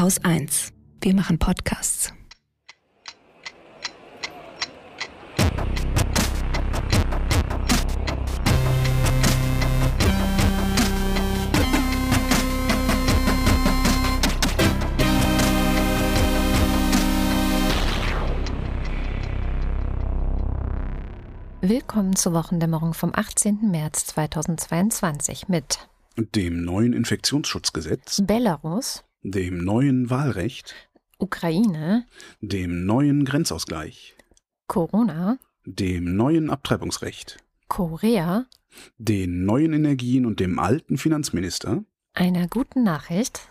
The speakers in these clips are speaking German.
Haus 1. Wir machen Podcasts. Willkommen zur Wochendämmerung vom 18. März 2022 mit dem neuen Infektionsschutzgesetz, Belarus, dem neuen Wahlrecht, Ukraine, dem neuen Grenzausgleich, Corona, dem neuen Abtreibungsrecht, Korea, den neuen Energien und dem alten Finanzminister, einer guten Nachricht,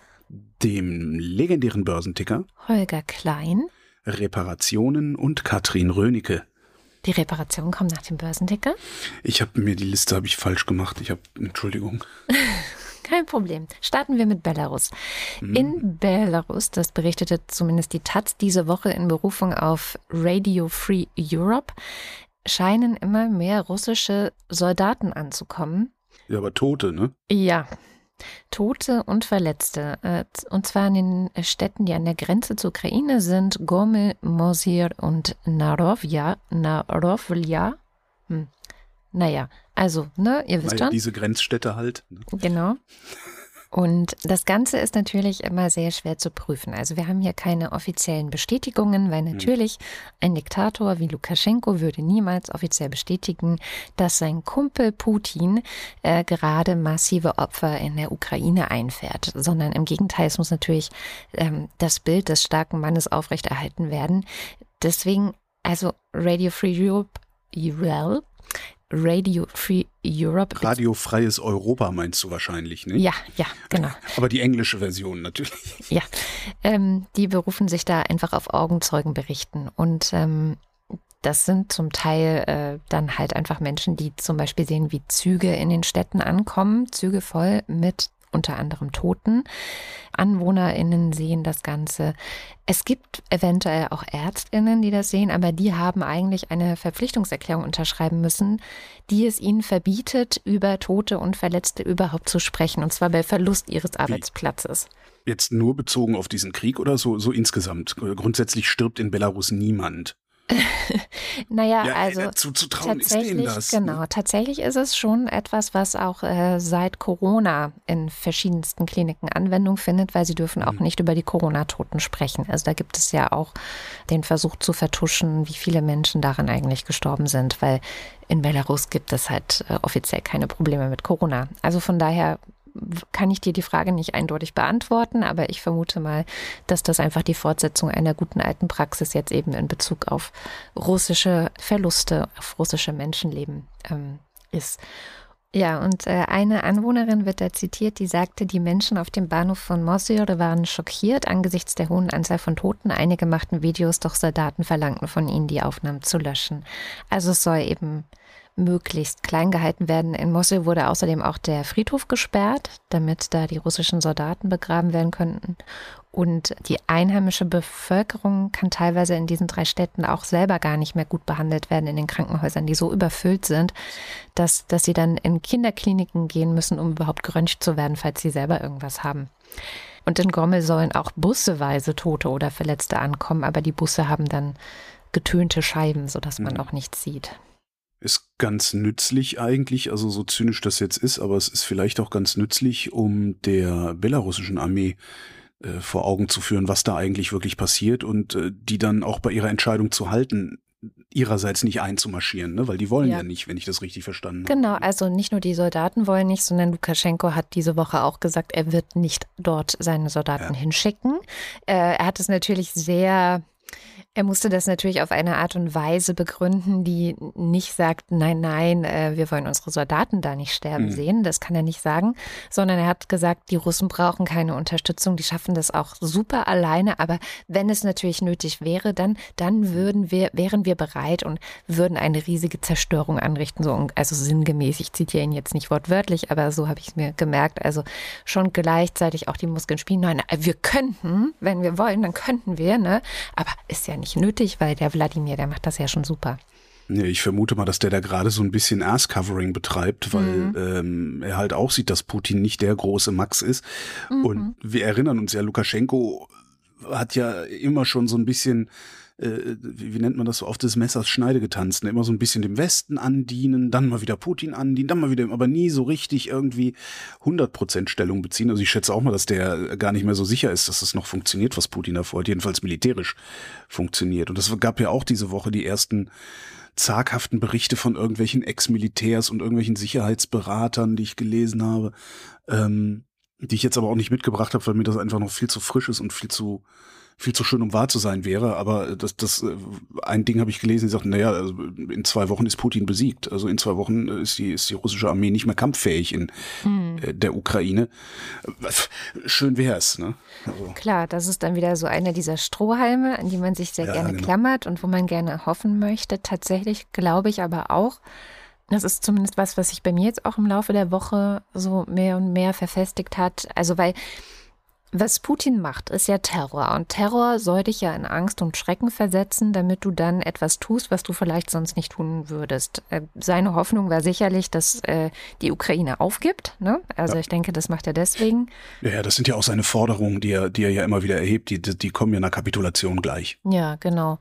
dem legendären Börsenticker, Holger Klein, Reparationen und Katrin Rönecke. Die Reparation kommt nach dem Börsenticker? Ich habe mir die Liste habe ich falsch gemacht. Ich habe Entschuldigung. Kein Problem. Starten wir mit Belarus. Mhm. In Belarus, das berichtete zumindest die Taz diese Woche in Berufung auf Radio Free Europe, scheinen immer mehr russische Soldaten anzukommen. Ja, aber Tote, ne? Ja, Tote und Verletzte. äh, Und zwar in den Städten, die an der Grenze zur Ukraine sind, Gomel, Mosir und Narovja. Narovlja. Hm. Naja, also, ne, ihr wisst Naja, schon. diese Grenzstädte halt. ne? Genau. Und das Ganze ist natürlich immer sehr schwer zu prüfen. Also wir haben hier keine offiziellen Bestätigungen, weil natürlich ein Diktator wie Lukaschenko würde niemals offiziell bestätigen, dass sein Kumpel Putin äh, gerade massive Opfer in der Ukraine einfährt, sondern im Gegenteil, es muss natürlich ähm, das Bild des starken Mannes aufrechterhalten werden. Deswegen, also Radio Free Europe, URL, Radio Free Europe. Radiofreies Europa meinst du wahrscheinlich, ne? Ja, ja, genau. Aber die englische Version natürlich. Ja, ähm, die berufen sich da einfach auf Augenzeugenberichten und ähm, das sind zum Teil äh, dann halt einfach Menschen, die zum Beispiel sehen, wie Züge in den Städten ankommen, Züge voll mit unter anderem Toten. AnwohnerInnen sehen das Ganze. Es gibt eventuell auch ÄrztInnen, die das sehen, aber die haben eigentlich eine Verpflichtungserklärung unterschreiben müssen, die es ihnen verbietet, über Tote und Verletzte überhaupt zu sprechen, und zwar bei Verlust ihres Arbeitsplatzes. Jetzt nur bezogen auf diesen Krieg oder so, so insgesamt? Grundsätzlich stirbt in Belarus niemand. Naja, Ja, also äh, zu- zu trauen ist das, ne? genau, tatsächlich ist es schon etwas, was auch äh, seit Corona in verschiedensten Kliniken Anwendung findet, weil sie dürfen Mhm. auch nicht über die Corona-Toten sprechen. Also da gibt es ja auch den Versuch zu vertuschen, wie viele Menschen daran eigentlich gestorben sind, weil in Belarus gibt es halt äh, offiziell keine Probleme mit Corona. Also von daher kann ich dir die Frage nicht eindeutig beantworten, aber ich vermute mal, dass das einfach die Fortsetzung einer guten alten Praxis jetzt eben in Bezug auf russische Verluste, auf russische Menschenleben ähm, ist. Ja, und äh, eine Anwohnerin wird da zitiert, die sagte, die Menschen auf dem Bahnhof von Mosul waren schockiert angesichts der hohen Anzahl von Toten. Einige machten Videos, doch Soldaten verlangten von ihnen, die Aufnahmen zu löschen. Also es soll eben möglichst klein gehalten werden. In Mosul wurde außerdem auch der Friedhof gesperrt, damit da die russischen Soldaten begraben werden könnten. Und die einheimische Bevölkerung kann teilweise in diesen drei Städten auch selber gar nicht mehr gut behandelt werden in den Krankenhäusern, die so überfüllt sind, dass, dass sie dann in Kinderkliniken gehen müssen, um überhaupt geröntgt zu werden, falls sie selber irgendwas haben. Und in Gommel sollen auch busseweise Tote oder Verletzte ankommen, aber die Busse haben dann getönte Scheiben, sodass man Mhm. auch nichts sieht. Ist ganz nützlich eigentlich, also so zynisch das jetzt ist, aber es ist vielleicht auch ganz nützlich, um der belarussischen Armee äh, vor Augen zu führen, was da eigentlich wirklich passiert und äh, die dann auch bei ihrer Entscheidung zu halten, ihrerseits nicht einzumarschieren, ne? weil die wollen Ja. ja, nicht, wenn ich das richtig verstanden habe. Genau, also nicht nur die Soldaten wollen nicht, sondern Lukaschenko hat diese Woche auch gesagt, er wird nicht dort seine Soldaten Ja. hinschicken. Äh, er hat es natürlich sehr, er musste das natürlich auf eine Art und Weise begründen, die nicht sagt, nein, nein, äh, wir wollen unsere Soldaten da nicht sterben Mhm. sehen. Das kann er nicht sagen, sondern er hat gesagt, die Russen brauchen keine Unterstützung, die schaffen das auch super alleine. Aber wenn es natürlich nötig wäre, dann, dann würden wir, wären wir bereit und würden eine riesige Zerstörung anrichten. So, also sinngemäß, ich zitiere ihn jetzt nicht wortwörtlich, aber so habe ich es mir gemerkt. Also schon gleichzeitig auch die Muskeln spielen. Nein, wir könnten, wenn wir wollen, dann könnten wir, ne? Aber ist ja nicht nötig, weil der Wladimir, der macht das ja schon super. Ich vermute mal, dass der da gerade so ein bisschen Ass-Covering betreibt, weil Mhm. ähm, er halt auch sieht, dass Putin nicht der große Max ist. Und wir erinnern uns ja, Lukaschenko hat ja immer schon so ein bisschen äh, wie, nennt man das so, auf des Messers Schneide getanzt, ne? immer so ein bisschen dem Westen andienen, dann mal wieder Putin andienen, dann mal wieder, aber nie so richtig irgendwie 100% Stellung beziehen. Also ich schätze auch mal, dass der gar nicht mehr so sicher ist, dass das noch funktioniert, was Putin da vorhat, jedenfalls militärisch funktioniert. Und das gab ja auch diese Woche die ersten zaghaften Berichte von irgendwelchen Ex-Militärs und irgendwelchen Sicherheitsberatern, die ich gelesen habe, ähm, die ich jetzt aber auch nicht mitgebracht habe, weil mir das einfach noch viel zu frisch ist und viel zu viel zu schön, um wahr zu sein wäre. Aber das, das äh, ein Ding habe ich gelesen, die sagten, naja, also in zwei Wochen ist Putin besiegt. Also in zwei Wochen ist die, ist die russische Armee nicht mehr kampffähig in mhm. der Ukraine. Schön wär's, ne? Also. Klar, das ist dann wieder so einer dieser Strohhalme, an die man sich sehr ja, gerne genau. klammert und wo man gerne hoffen möchte. Tatsächlich glaube ich aber auch, das ist zumindest was, was sich bei mir jetzt auch im Laufe der Woche so mehr und mehr verfestigt hat. Also weil was Putin macht, ist ja Terror. Und Terror soll dich ja in Angst und Schrecken versetzen, damit du dann etwas tust, was du vielleicht sonst nicht tun würdest. Äh, seine Hoffnung war sicherlich, dass äh, die Ukraine aufgibt. Ne? Also ja. ich denke, das macht er deswegen. Ja, das sind ja auch seine Forderungen, die er, die er ja immer wieder erhebt. Die, die kommen ja nach Kapitulation gleich. Ja, genau.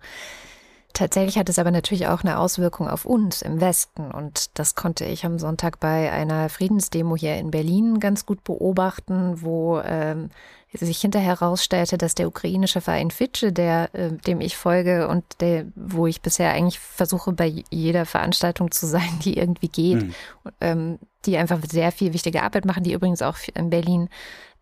Tatsächlich hat es aber natürlich auch eine Auswirkung auf uns im Westen. Und das konnte ich am Sonntag bei einer Friedensdemo hier in Berlin ganz gut beobachten, wo ähm, sich hinterher herausstellte, dass der ukrainische Verein Fitsche, der, äh, dem ich folge und der, wo ich bisher eigentlich versuche, bei jeder Veranstaltung zu sein, die irgendwie geht, mhm. ähm, die einfach sehr viel wichtige Arbeit machen, die übrigens auch in Berlin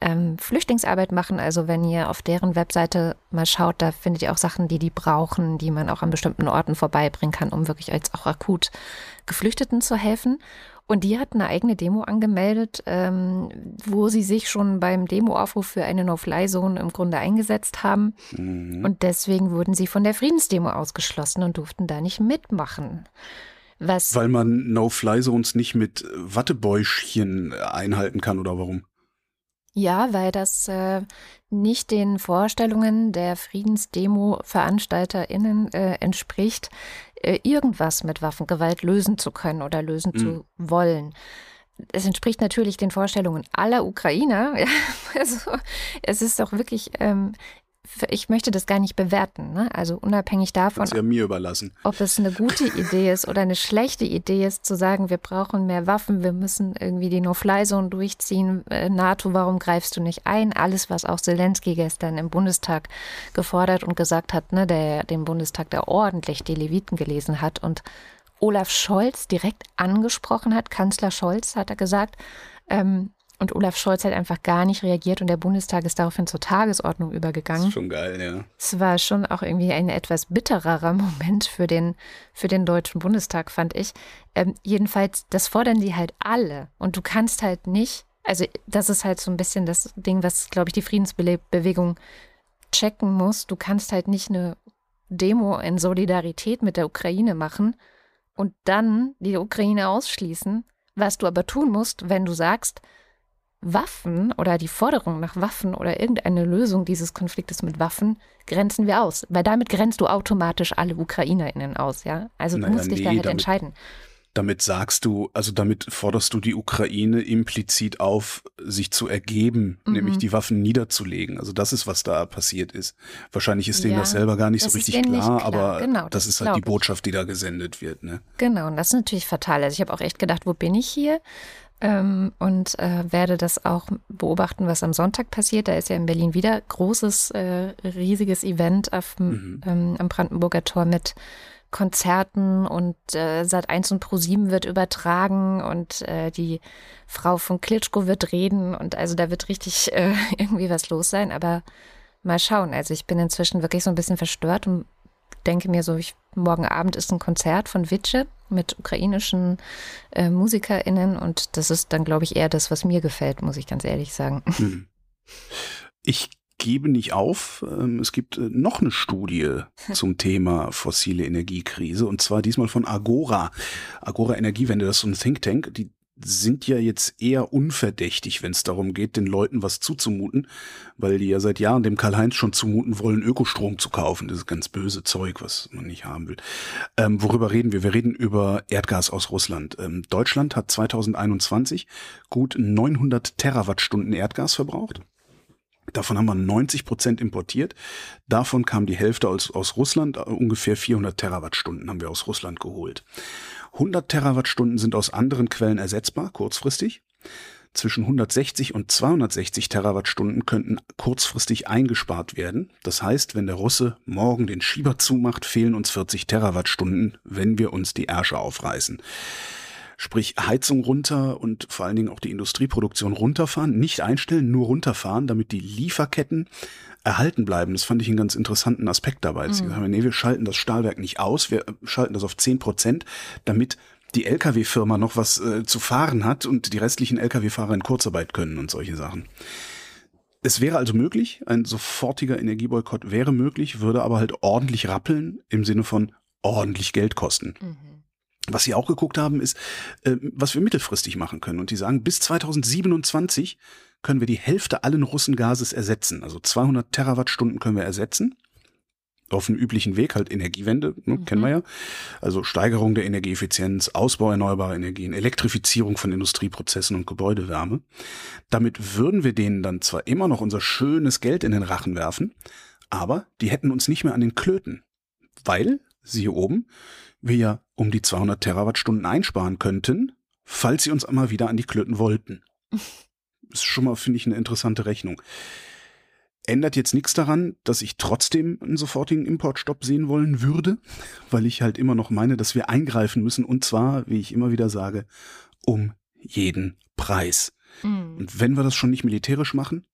ähm, Flüchtlingsarbeit machen. Also wenn ihr auf deren Webseite mal schaut, da findet ihr auch Sachen, die die brauchen, die man auch an bestimmten Orten vorbeibringen kann, um wirklich als auch akut Geflüchteten zu helfen. Und die hat eine eigene Demo angemeldet, ähm, wo sie sich schon beim Demoaufruf für eine No-Fly-Zone im Grunde eingesetzt haben. Mhm. Und deswegen wurden sie von der Friedensdemo ausgeschlossen und durften da nicht mitmachen. Was Weil man No-Fly-Zones nicht mit Wattebäuschen einhalten kann oder warum? Ja, weil das äh, nicht den Vorstellungen der Friedensdemo-VeranstalterInnen äh, entspricht, irgendwas mit Waffengewalt lösen zu können oder lösen mhm. zu wollen. Es entspricht natürlich den Vorstellungen aller Ukrainer. also es ist doch wirklich ähm, ich möchte das gar nicht bewerten. Ne? Also unabhängig davon, ja mir überlassen. ob es eine gute Idee ist oder eine schlechte Idee ist, zu sagen, wir brauchen mehr Waffen, wir müssen irgendwie die No-Fly-Zone durchziehen. Äh, NATO, warum greifst du nicht ein? Alles, was auch Zelensky gestern im Bundestag gefordert und gesagt hat, ne, der dem Bundestag, der ordentlich die Leviten gelesen hat und Olaf Scholz direkt angesprochen hat, Kanzler Scholz hat er gesagt, ähm, und Olaf Scholz hat einfach gar nicht reagiert und der Bundestag ist daraufhin zur Tagesordnung übergegangen. Das ist schon geil, ja. Es war schon auch irgendwie ein etwas bittererer Moment für den, für den Deutschen Bundestag, fand ich. Ähm, jedenfalls, das fordern die halt alle. Und du kannst halt nicht, also das ist halt so ein bisschen das Ding, was, glaube ich, die Friedensbewegung checken muss. Du kannst halt nicht eine Demo in Solidarität mit der Ukraine machen und dann die Ukraine ausschließen. Was du aber tun musst, wenn du sagst, Waffen oder die Forderung nach Waffen oder irgendeine Lösung dieses Konfliktes mit Waffen grenzen wir aus. Weil damit grenzt du automatisch alle UkrainerInnen aus, ja? Also naja, du musst dich nee, da halt damit, entscheiden. Damit sagst du, also damit forderst du die Ukraine implizit auf, sich zu ergeben, mhm. nämlich die Waffen niederzulegen. Also das ist, was da passiert ist. Wahrscheinlich ist ja, denen das selber gar nicht so richtig klar, klar, aber genau, das, das ist halt die Botschaft, die da gesendet wird. Ne? Genau, und das ist natürlich fatal. Also ich habe auch echt gedacht, wo bin ich hier? Ähm, und äh, werde das auch beobachten, was am Sonntag passiert. Da ist ja in Berlin wieder großes, äh, riesiges Event auf, mhm. ähm, am Brandenburger Tor mit Konzerten und äh, Sat 1 und Pro 7 wird übertragen und äh, die Frau von Klitschko wird reden und also da wird richtig äh, irgendwie was los sein, aber mal schauen. Also ich bin inzwischen wirklich so ein bisschen verstört und denke mir so, ich, morgen Abend ist ein Konzert von Witsche mit ukrainischen äh, MusikerInnen und das ist dann, glaube ich, eher das, was mir gefällt, muss ich ganz ehrlich sagen. Hm. Ich gebe nicht auf. Ähm, es gibt äh, noch eine Studie zum Thema fossile Energiekrise und zwar diesmal von Agora. Agora Energiewende, das ist so ein Think Tank. Die sind ja jetzt eher unverdächtig, wenn es darum geht, den Leuten was zuzumuten, weil die ja seit Jahren dem Karl-Heinz schon zumuten wollen, Ökostrom zu kaufen. Das ist ganz böse Zeug, was man nicht haben will. Ähm, worüber reden wir? Wir reden über Erdgas aus Russland. Ähm, Deutschland hat 2021 gut 900 Terawattstunden Erdgas verbraucht. Davon haben wir 90 Prozent importiert. Davon kam die Hälfte aus, aus Russland. Ungefähr 400 Terawattstunden haben wir aus Russland geholt. 100 Terawattstunden sind aus anderen Quellen ersetzbar, kurzfristig. Zwischen 160 und 260 Terawattstunden könnten kurzfristig eingespart werden. Das heißt, wenn der Russe morgen den Schieber zumacht, fehlen uns 40 Terawattstunden, wenn wir uns die Ärsche aufreißen. Sprich Heizung runter und vor allen Dingen auch die Industrieproduktion runterfahren, nicht einstellen, nur runterfahren, damit die Lieferketten erhalten bleiben. Das fand ich einen ganz interessanten Aspekt dabei. Mhm. Sie haben, nee, wir schalten das Stahlwerk nicht aus, wir schalten das auf 10 Prozent, damit die Lkw-Firma noch was äh, zu fahren hat und die restlichen Lkw-Fahrer in Kurzarbeit können und solche Sachen. Es wäre also möglich, ein sofortiger Energieboykott wäre möglich, würde aber halt ordentlich rappeln im Sinne von ordentlich Geld kosten. Mhm. Was sie auch geguckt haben, ist, äh, was wir mittelfristig machen können. Und die sagen, bis 2027 können wir die Hälfte allen Russengases ersetzen. Also 200 Terawattstunden können wir ersetzen. Auf dem üblichen Weg, halt Energiewende, ne, mhm. kennen wir ja. Also Steigerung der Energieeffizienz, Ausbau erneuerbarer Energien, Elektrifizierung von Industrieprozessen und Gebäudewärme. Damit würden wir denen dann zwar immer noch unser schönes Geld in den Rachen werfen, aber die hätten uns nicht mehr an den Klöten. Weil, siehe oben, wir ja um die 200 Terawattstunden einsparen könnten, falls sie uns einmal wieder an die Klöten wollten. ist schon mal, finde ich, eine interessante Rechnung. Ändert jetzt nichts daran, dass ich trotzdem einen sofortigen Importstopp sehen wollen würde, weil ich halt immer noch meine, dass wir eingreifen müssen und zwar, wie ich immer wieder sage, um jeden Preis. Mhm. Und wenn wir das schon nicht militärisch machen,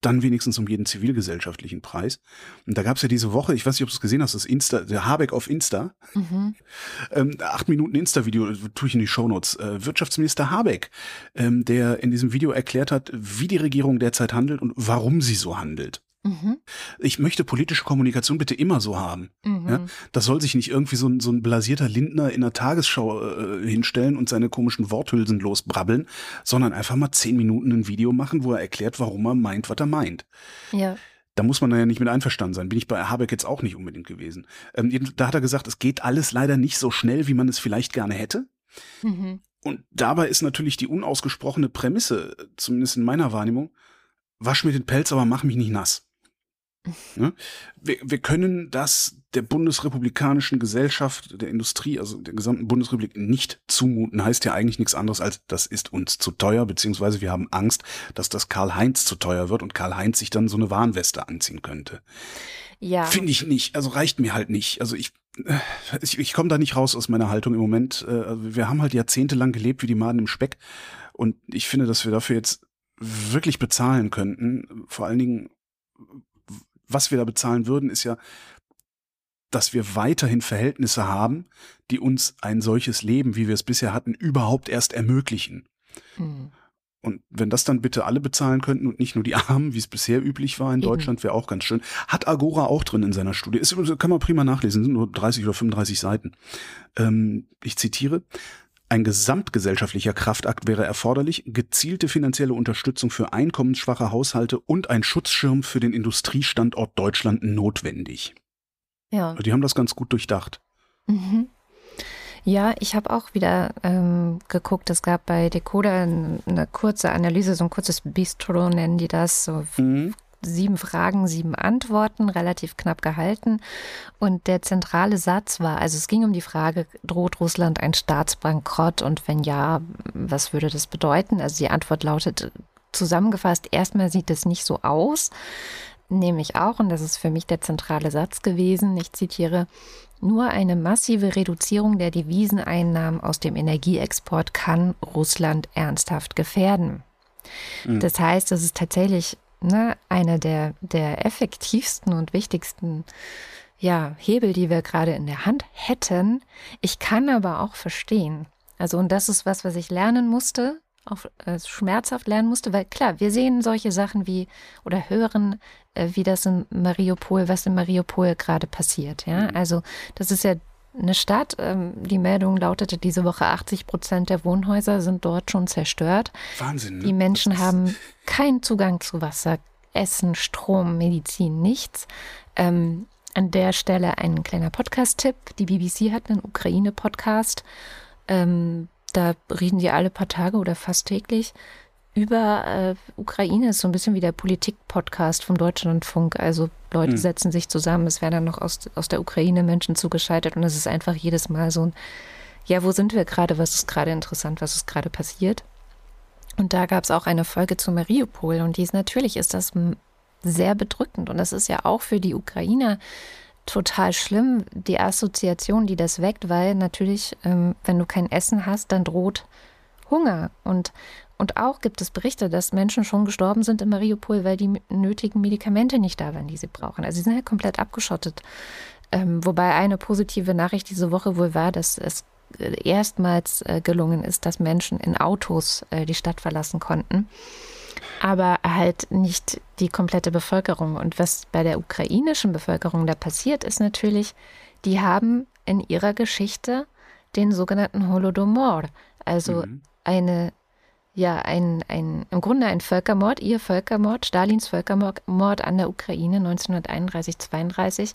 dann wenigstens um jeden zivilgesellschaftlichen Preis. Und da gab es ja diese Woche, ich weiß nicht, ob du es gesehen hast, das Insta, der Habeck auf Insta. Mhm. Ähm, acht Minuten Insta-Video tue ich in die Shownotes. Äh, Wirtschaftsminister Habeck, ähm, der in diesem Video erklärt hat, wie die Regierung derzeit handelt und warum sie so handelt. Mhm. Ich möchte politische Kommunikation bitte immer so haben. Mhm. Ja, das soll sich nicht irgendwie so ein, so ein blasierter Lindner in der Tagesschau äh, hinstellen und seine komischen Worthülsen losbrabbeln, sondern einfach mal zehn Minuten ein Video machen, wo er erklärt, warum er meint, was er meint. Ja. Da muss man ja nicht mit einverstanden sein. Bin ich bei Habeck jetzt auch nicht unbedingt gewesen. Ähm, da hat er gesagt, es geht alles leider nicht so schnell, wie man es vielleicht gerne hätte. Mhm. Und dabei ist natürlich die unausgesprochene Prämisse, zumindest in meiner Wahrnehmung, wasch mir den Pelz, aber mach mich nicht nass. Ne? Wir, wir können das der bundesrepublikanischen Gesellschaft, der Industrie, also der gesamten Bundesrepublik nicht zumuten. Heißt ja eigentlich nichts anderes als, das ist uns zu teuer, beziehungsweise wir haben Angst, dass das Karl-Heinz zu teuer wird und Karl-Heinz sich dann so eine Warnweste anziehen könnte. Ja. Finde ich nicht. Also reicht mir halt nicht. Also ich, äh, ich, ich komme da nicht raus aus meiner Haltung im Moment. Äh, also wir haben halt jahrzehntelang gelebt wie die Maden im Speck. Und ich finde, dass wir dafür jetzt wirklich bezahlen könnten. Vor allen Dingen, was wir da bezahlen würden, ist ja, dass wir weiterhin Verhältnisse haben, die uns ein solches Leben, wie wir es bisher hatten, überhaupt erst ermöglichen. Hm. Und wenn das dann bitte alle bezahlen könnten und nicht nur die Armen, wie es bisher üblich war in Eben. Deutschland, wäre auch ganz schön. Hat Agora auch drin in seiner Studie. Ist, kann man prima nachlesen, sind nur 30 oder 35 Seiten. Ähm, ich zitiere. Ein gesamtgesellschaftlicher Kraftakt wäre erforderlich, gezielte finanzielle Unterstützung für einkommensschwache Haushalte und ein Schutzschirm für den Industriestandort Deutschland notwendig. Ja. Die haben das ganz gut durchdacht. Mhm. Ja, ich habe auch wieder ähm, geguckt, es gab bei Decoder eine kurze Analyse, so ein kurzes Bistro nennen die das, so mhm sieben Fragen, sieben Antworten, relativ knapp gehalten. Und der zentrale Satz war, also es ging um die Frage, droht Russland ein Staatsbankrott und wenn ja, was würde das bedeuten? Also die Antwort lautet zusammengefasst, erstmal sieht es nicht so aus, nehme ich auch, und das ist für mich der zentrale Satz gewesen, ich zitiere, nur eine massive Reduzierung der Deviseneinnahmen aus dem Energieexport kann Russland ernsthaft gefährden. Mhm. Das heißt, es ist tatsächlich ne, einer der, der effektivsten und wichtigsten ja, Hebel, die wir gerade in der Hand hätten. Ich kann aber auch verstehen. Also, und das ist was, was ich lernen musste, auch äh, schmerzhaft lernen musste, weil klar, wir sehen solche Sachen wie oder hören, äh, wie das in Mariupol, was in Mariupol gerade passiert. Ja, mhm. also das ist ja eine Stadt. Ähm, die Meldung lautete diese Woche, 80 Prozent der Wohnhäuser sind dort schon zerstört. Wahnsinn. Ne? Die Menschen haben keinen Zugang zu Wasser, Essen, Strom, Medizin, nichts. Ähm, an der Stelle ein kleiner Podcast-Tipp. Die BBC hat einen Ukraine-Podcast. Ähm, da reden die alle paar Tage oder fast täglich. über äh, Ukraine ist so ein bisschen wie der Politik-Podcast vom Deutschlandfunk. Also Leute mhm. setzen sich zusammen, es werden dann noch aus, aus der Ukraine Menschen zugeschaltet und es ist einfach jedes Mal so ein, ja, wo sind wir gerade, was ist gerade interessant, was ist gerade passiert. Und da gab es auch eine Folge zu Mariupol und dies natürlich ist das sehr bedrückend und das ist ja auch für die Ukrainer total schlimm, die Assoziation, die das weckt, weil natürlich, ähm, wenn du kein Essen hast, dann droht Hunger und und auch gibt es Berichte, dass Menschen schon gestorben sind in Mariupol, weil die nötigen Medikamente nicht da waren, die sie brauchen. Also sie sind ja komplett abgeschottet. Ähm, wobei eine positive Nachricht diese Woche wohl war, dass es erstmals äh, gelungen ist, dass Menschen in Autos äh, die Stadt verlassen konnten. Aber halt nicht die komplette Bevölkerung. Und was bei der ukrainischen Bevölkerung da passiert, ist natürlich, die haben in ihrer Geschichte den sogenannten Holodomor, also mhm. eine ja ein, ein, im Grunde ein Völkermord, ihr Völkermord, Stalins Völkermord an der Ukraine 1931, 32,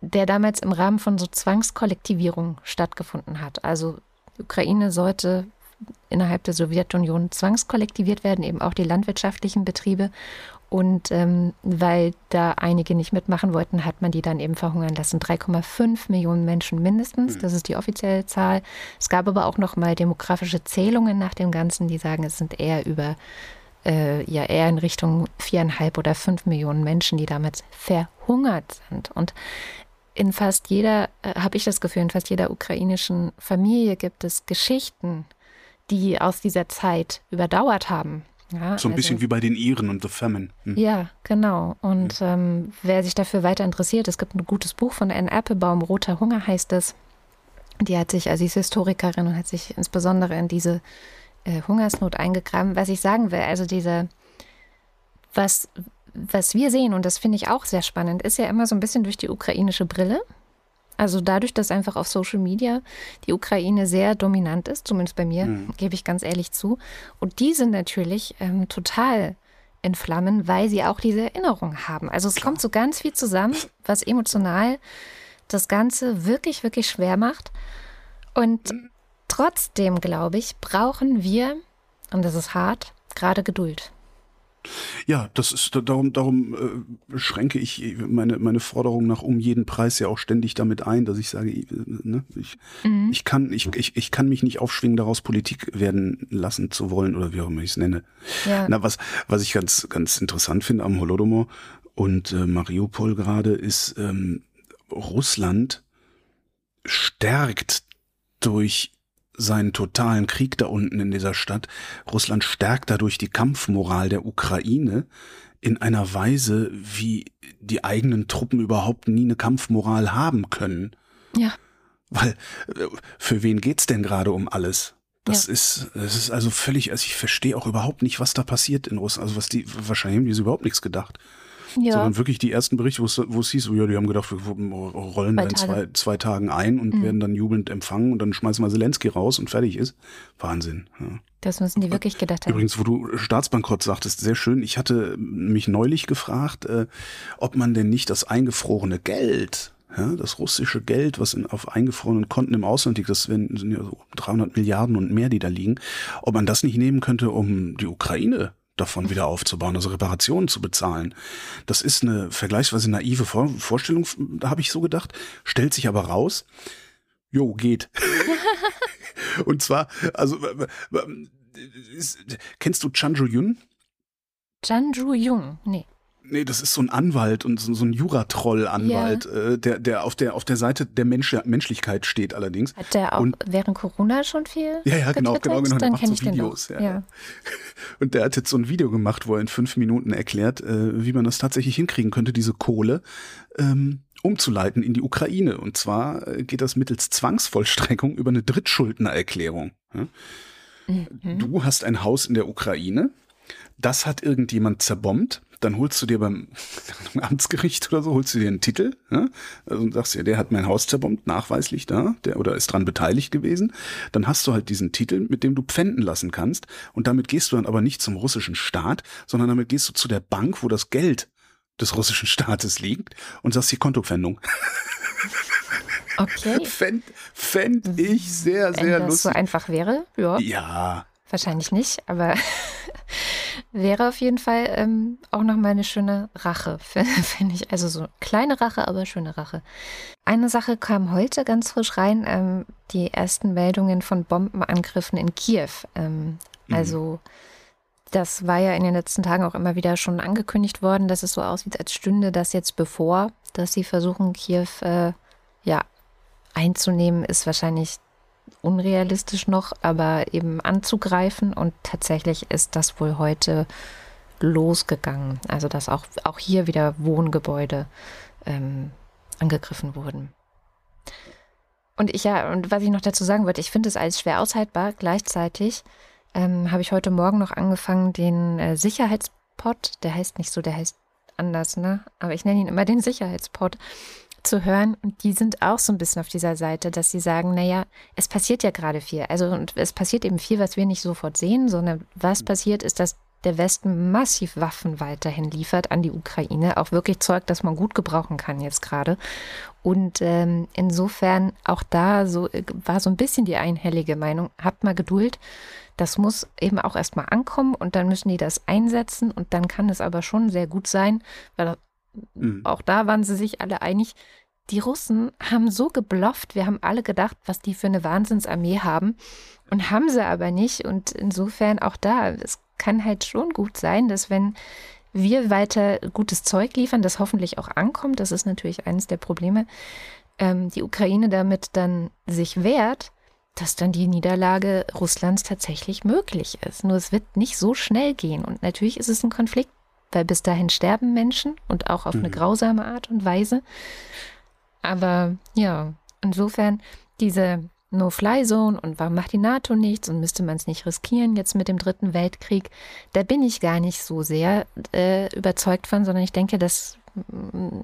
der damals im Rahmen von so Zwangskollektivierung stattgefunden hat. Also die Ukraine sollte innerhalb der Sowjetunion zwangskollektiviert werden, eben auch die landwirtschaftlichen Betriebe. Und ähm, weil da einige nicht mitmachen wollten, hat man die dann eben verhungern lassen. 3,5 Millionen Menschen mindestens, hm. das ist die offizielle Zahl. Es gab aber auch noch mal demografische Zählungen nach dem Ganzen, die sagen, es sind eher über, äh, ja, eher in Richtung viereinhalb oder fünf Millionen Menschen, die damals verhungert sind. Und in fast jeder, äh, habe ich das Gefühl, in fast jeder ukrainischen Familie gibt es Geschichten, die aus dieser Zeit überdauert haben. Ja, so ein also, bisschen wie bei den Iren und The Famine. Hm. Ja, genau. Und ja. ähm, wer sich dafür weiter interessiert, es gibt ein gutes Buch von Anne Applebaum, Roter Hunger heißt es. Die hat sich, also sie ist Historikerin und hat sich insbesondere in diese äh, Hungersnot eingegraben. Was ich sagen will, also diese, was, was wir sehen, und das finde ich auch sehr spannend, ist ja immer so ein bisschen durch die ukrainische Brille. Also dadurch, dass einfach auf Social Media die Ukraine sehr dominant ist, zumindest bei mir, mhm. gebe ich ganz ehrlich zu. Und die sind natürlich ähm, total in Flammen, weil sie auch diese Erinnerung haben. Also es Klar. kommt so ganz viel zusammen, was emotional das Ganze wirklich, wirklich schwer macht. Und mhm. trotzdem, glaube ich, brauchen wir, und das ist hart, gerade Geduld. Ja, das ist darum, darum äh, schränke ich meine, meine Forderung nach um jeden Preis ja auch ständig damit ein, dass ich sage, äh, ne, ich, mhm. ich kann, ich, ich, ich kann mich nicht aufschwingen, daraus Politik werden lassen zu wollen oder wie auch immer ich es nenne. Ja. Na, was, was ich ganz, ganz interessant finde am Holodomor und äh, Mariupol gerade ist, ähm, Russland stärkt durch seinen totalen Krieg da unten in dieser Stadt. Russland stärkt dadurch die Kampfmoral der Ukraine in einer Weise, wie die eigenen Truppen überhaupt nie eine Kampfmoral haben können. Ja. Weil äh, für wen geht's denn gerade um alles? Das ja. ist, das ist also völlig, also ich verstehe auch überhaupt nicht, was da passiert in Russland. Also was die, wahrscheinlich haben die überhaupt nichts gedacht ja. sondern wirklich die ersten Berichte, wo es hieß, ja, die haben gedacht, wir rollen in zwei, zwei Tagen ein und mhm. werden dann jubelnd empfangen und dann schmeißen wir Zelensky raus und fertig ist. Wahnsinn. Ja. Das müssen die wirklich gedacht haben. Übrigens, wo du Staatsbankrott sagtest, sehr schön. Ich hatte mich neulich gefragt, äh, ob man denn nicht das eingefrorene Geld ja, das russische Geld, was in, auf eingefrorenen Konten im Ausland liegt, das sind ja so 300 Milliarden und mehr, die da liegen, ob man das nicht nehmen könnte, um die Ukraine davon wieder aufzubauen, also Reparationen zu bezahlen. Das ist eine vergleichsweise naive Vor Vorstellung, da habe ich so gedacht, stellt sich aber raus, jo, geht. Und zwar, also, kennst du Chanju Yun? Chanju Yun, nee. Nee, das ist so ein Anwalt und so, so ein Juratroll-Anwalt, ja. äh, der, der auf der auf der Seite der Mensch, Menschlichkeit steht allerdings. Hat der auch und, während Corona schon viel? Ja, ja, genau, genau, genau. Der macht so Videos. Ja. ja. Und der hat jetzt so ein Video gemacht, wo er in fünf Minuten erklärt, äh, wie man das tatsächlich hinkriegen könnte, diese Kohle ähm, umzuleiten in die Ukraine. Und zwar äh, geht das mittels Zwangsvollstreckung über eine Drittschuldnererklärung. Ja? Mhm. Du hast ein Haus in der Ukraine. Das hat irgendjemand zerbombt dann holst du dir beim Amtsgericht oder so, holst du dir einen Titel, ja? also und sagst ja, der hat mein Haus zerbombt, nachweislich da, der oder ist dran beteiligt gewesen. Dann hast du halt diesen Titel, mit dem du pfänden lassen kannst. Und damit gehst du dann aber nicht zum russischen Staat, sondern damit gehst du zu der Bank, wo das Geld des russischen Staates liegt und sagst die Kontopfändung. Okay. Fänd, fänd ich sehr, sehr Wenn das lustig. so einfach wäre, ja. Ja, wahrscheinlich nicht, aber wäre auf jeden Fall ähm, auch nochmal eine schöne Rache, finde ich. Also so kleine Rache, aber schöne Rache. Eine Sache kam heute ganz frisch rein, ähm, die ersten Meldungen von Bombenangriffen in Kiew. Ähm, mhm. Also das war ja in den letzten Tagen auch immer wieder schon angekündigt worden, dass es so aussieht, als stünde das jetzt bevor, dass sie versuchen, Kiew äh, ja, einzunehmen, ist wahrscheinlich unrealistisch noch, aber eben anzugreifen. Und tatsächlich ist das wohl heute losgegangen. Also dass auch, auch hier wieder Wohngebäude ähm, angegriffen wurden. Und ich ja, und was ich noch dazu sagen wollte, ich finde es als schwer aushaltbar. Gleichzeitig ähm, habe ich heute Morgen noch angefangen, den äh, Sicherheitspot, der heißt nicht so, der heißt anders, ne? Aber ich nenne ihn immer den Sicherheitspot zu hören. Und die sind auch so ein bisschen auf dieser Seite, dass sie sagen, naja, es passiert ja gerade viel. Also und es passiert eben viel, was wir nicht sofort sehen, sondern was passiert ist, dass der Westen massiv Waffen weiterhin liefert an die Ukraine, auch wirklich Zeug, das man gut gebrauchen kann jetzt gerade. Und ähm, insofern auch da so äh, war so ein bisschen die einhellige Meinung, habt mal Geduld. Das muss eben auch erstmal ankommen und dann müssen die das einsetzen und dann kann es aber schon sehr gut sein, weil mhm. auch da waren sie sich alle einig, die Russen haben so geblufft, wir haben alle gedacht, was die für eine Wahnsinnsarmee haben und haben sie aber nicht. Und insofern auch da, es kann halt schon gut sein, dass wenn wir weiter gutes Zeug liefern, das hoffentlich auch ankommt, das ist natürlich eines der Probleme, ähm, die Ukraine damit dann sich wehrt, dass dann die Niederlage Russlands tatsächlich möglich ist. Nur es wird nicht so schnell gehen. Und natürlich ist es ein Konflikt, weil bis dahin sterben Menschen und auch auf mhm. eine grausame Art und Weise. Aber ja, insofern diese No-Fly-Zone und warum macht die NATO nichts und müsste man es nicht riskieren jetzt mit dem Dritten Weltkrieg, da bin ich gar nicht so sehr äh, überzeugt von, sondern ich denke, dass mm,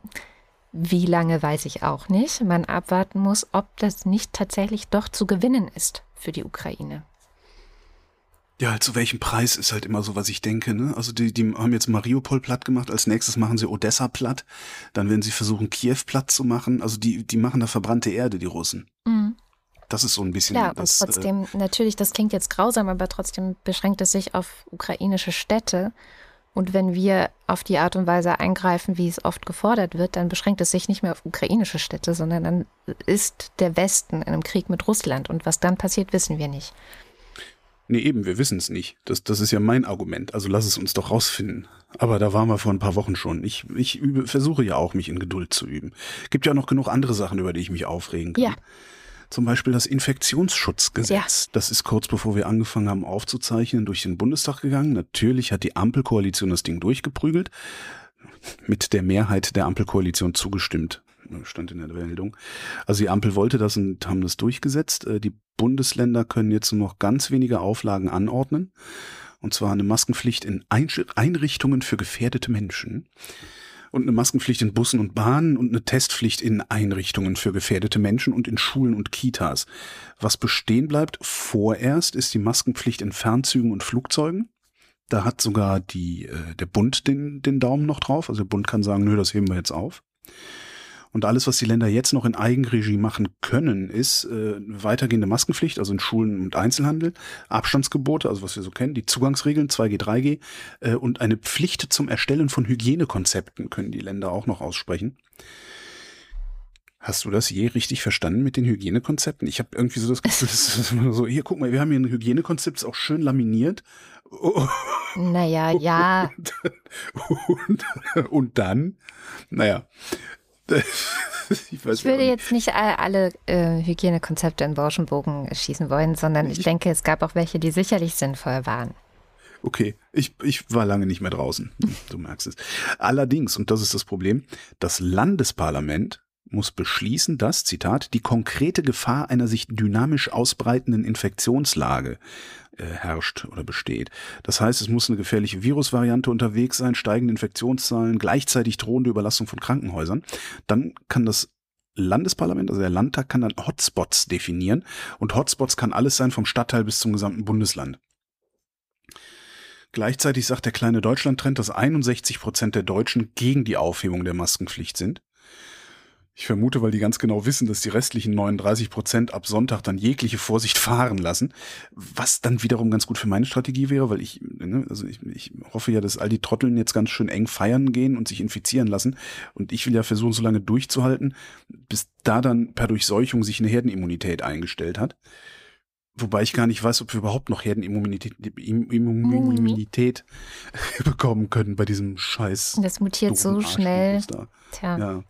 wie lange weiß ich auch nicht, man abwarten muss, ob das nicht tatsächlich doch zu gewinnen ist für die Ukraine. Ja, zu welchem Preis ist halt immer so, was ich denke. Ne? Also die, die haben jetzt Mariupol platt gemacht, als nächstes machen sie Odessa platt, dann werden sie versuchen, Kiew platt zu machen. Also die, die machen da verbrannte Erde, die Russen. Mhm. Das ist so ein bisschen. Ja, das, und trotzdem, äh, natürlich, das klingt jetzt grausam, aber trotzdem beschränkt es sich auf ukrainische Städte. Und wenn wir auf die Art und Weise eingreifen, wie es oft gefordert wird, dann beschränkt es sich nicht mehr auf ukrainische Städte, sondern dann ist der Westen in einem Krieg mit Russland. Und was dann passiert, wissen wir nicht. Nee, eben, wir wissen es nicht. Das, das ist ja mein Argument. Also lass es uns doch rausfinden. Aber da waren wir vor ein paar Wochen schon. Ich, ich übe, versuche ja auch, mich in Geduld zu üben. Gibt ja noch genug andere Sachen, über die ich mich aufregen kann. Ja. Zum Beispiel das Infektionsschutzgesetz. Ja. Das ist kurz bevor wir angefangen haben aufzuzeichnen, durch den Bundestag gegangen. Natürlich hat die Ampelkoalition das Ding durchgeprügelt. Mit der Mehrheit der Ampelkoalition zugestimmt stand in der Meldung. Also die Ampel wollte das und haben das durchgesetzt. Äh, die Bundesländer können jetzt nur noch ganz wenige Auflagen anordnen. Und zwar eine Maskenpflicht in Einrichtungen für gefährdete Menschen und eine Maskenpflicht in Bussen und Bahnen und eine Testpflicht in Einrichtungen für gefährdete Menschen und in Schulen und Kitas. Was bestehen bleibt vorerst ist die Maskenpflicht in Fernzügen und Flugzeugen. Da hat sogar die, äh, der Bund den, den Daumen noch drauf. Also der Bund kann sagen, nö, das heben wir jetzt auf. Und alles, was die Länder jetzt noch in Eigenregie machen können, ist äh, weitergehende Maskenpflicht, also in Schulen und Einzelhandel, Abstandsgebote, also was wir so kennen, die Zugangsregeln 2G, 3G äh, und eine Pflicht zum Erstellen von Hygienekonzepten können die Länder auch noch aussprechen. Hast du das je richtig verstanden mit den Hygienekonzepten? Ich habe irgendwie so das Gefühl, das ist so, hier, guck mal, wir haben hier ein Hygienekonzept, ist auch schön laminiert. Naja, ja. Und, und, und dann, naja, ich, ich würde jetzt nicht alle äh, Hygienekonzepte in Borschenbogen schießen wollen, sondern ich, ich, denke, es gab auch welche, die sicherlich sinnvoll waren. Okay, ich, ich war lange nicht mehr draußen. Du merkst es. Allerdings, und das ist das Problem, das Landesparlament muss beschließen, dass, Zitat, die konkrete Gefahr einer sich dynamisch ausbreitenden Infektionslage äh, herrscht oder besteht. Das heißt, es muss eine gefährliche Virusvariante unterwegs sein, steigende Infektionszahlen, gleichzeitig drohende Überlastung von Krankenhäusern. Dann kann das Landesparlament, also der Landtag kann dann Hotspots definieren und Hotspots kann alles sein vom Stadtteil bis zum gesamten Bundesland. Gleichzeitig sagt der kleine Deutschland-Trend, dass 61 Prozent der Deutschen gegen die Aufhebung der Maskenpflicht sind. Ich vermute, weil die ganz genau wissen, dass die restlichen 39 Prozent ab Sonntag dann jegliche Vorsicht fahren lassen, was dann wiederum ganz gut für meine Strategie wäre, weil ich, ne, also ich, ich hoffe ja, dass all die Trotteln jetzt ganz schön eng feiern gehen und sich infizieren lassen. Und ich will ja versuchen, so lange durchzuhalten, bis da dann per Durchseuchung sich eine Herdenimmunität eingestellt hat. Wobei ich gar nicht weiß, ob wir überhaupt noch Herdenimmunität Immunität bekommen können bei diesem Scheiß. Das mutiert so schnell. Tja. Ja.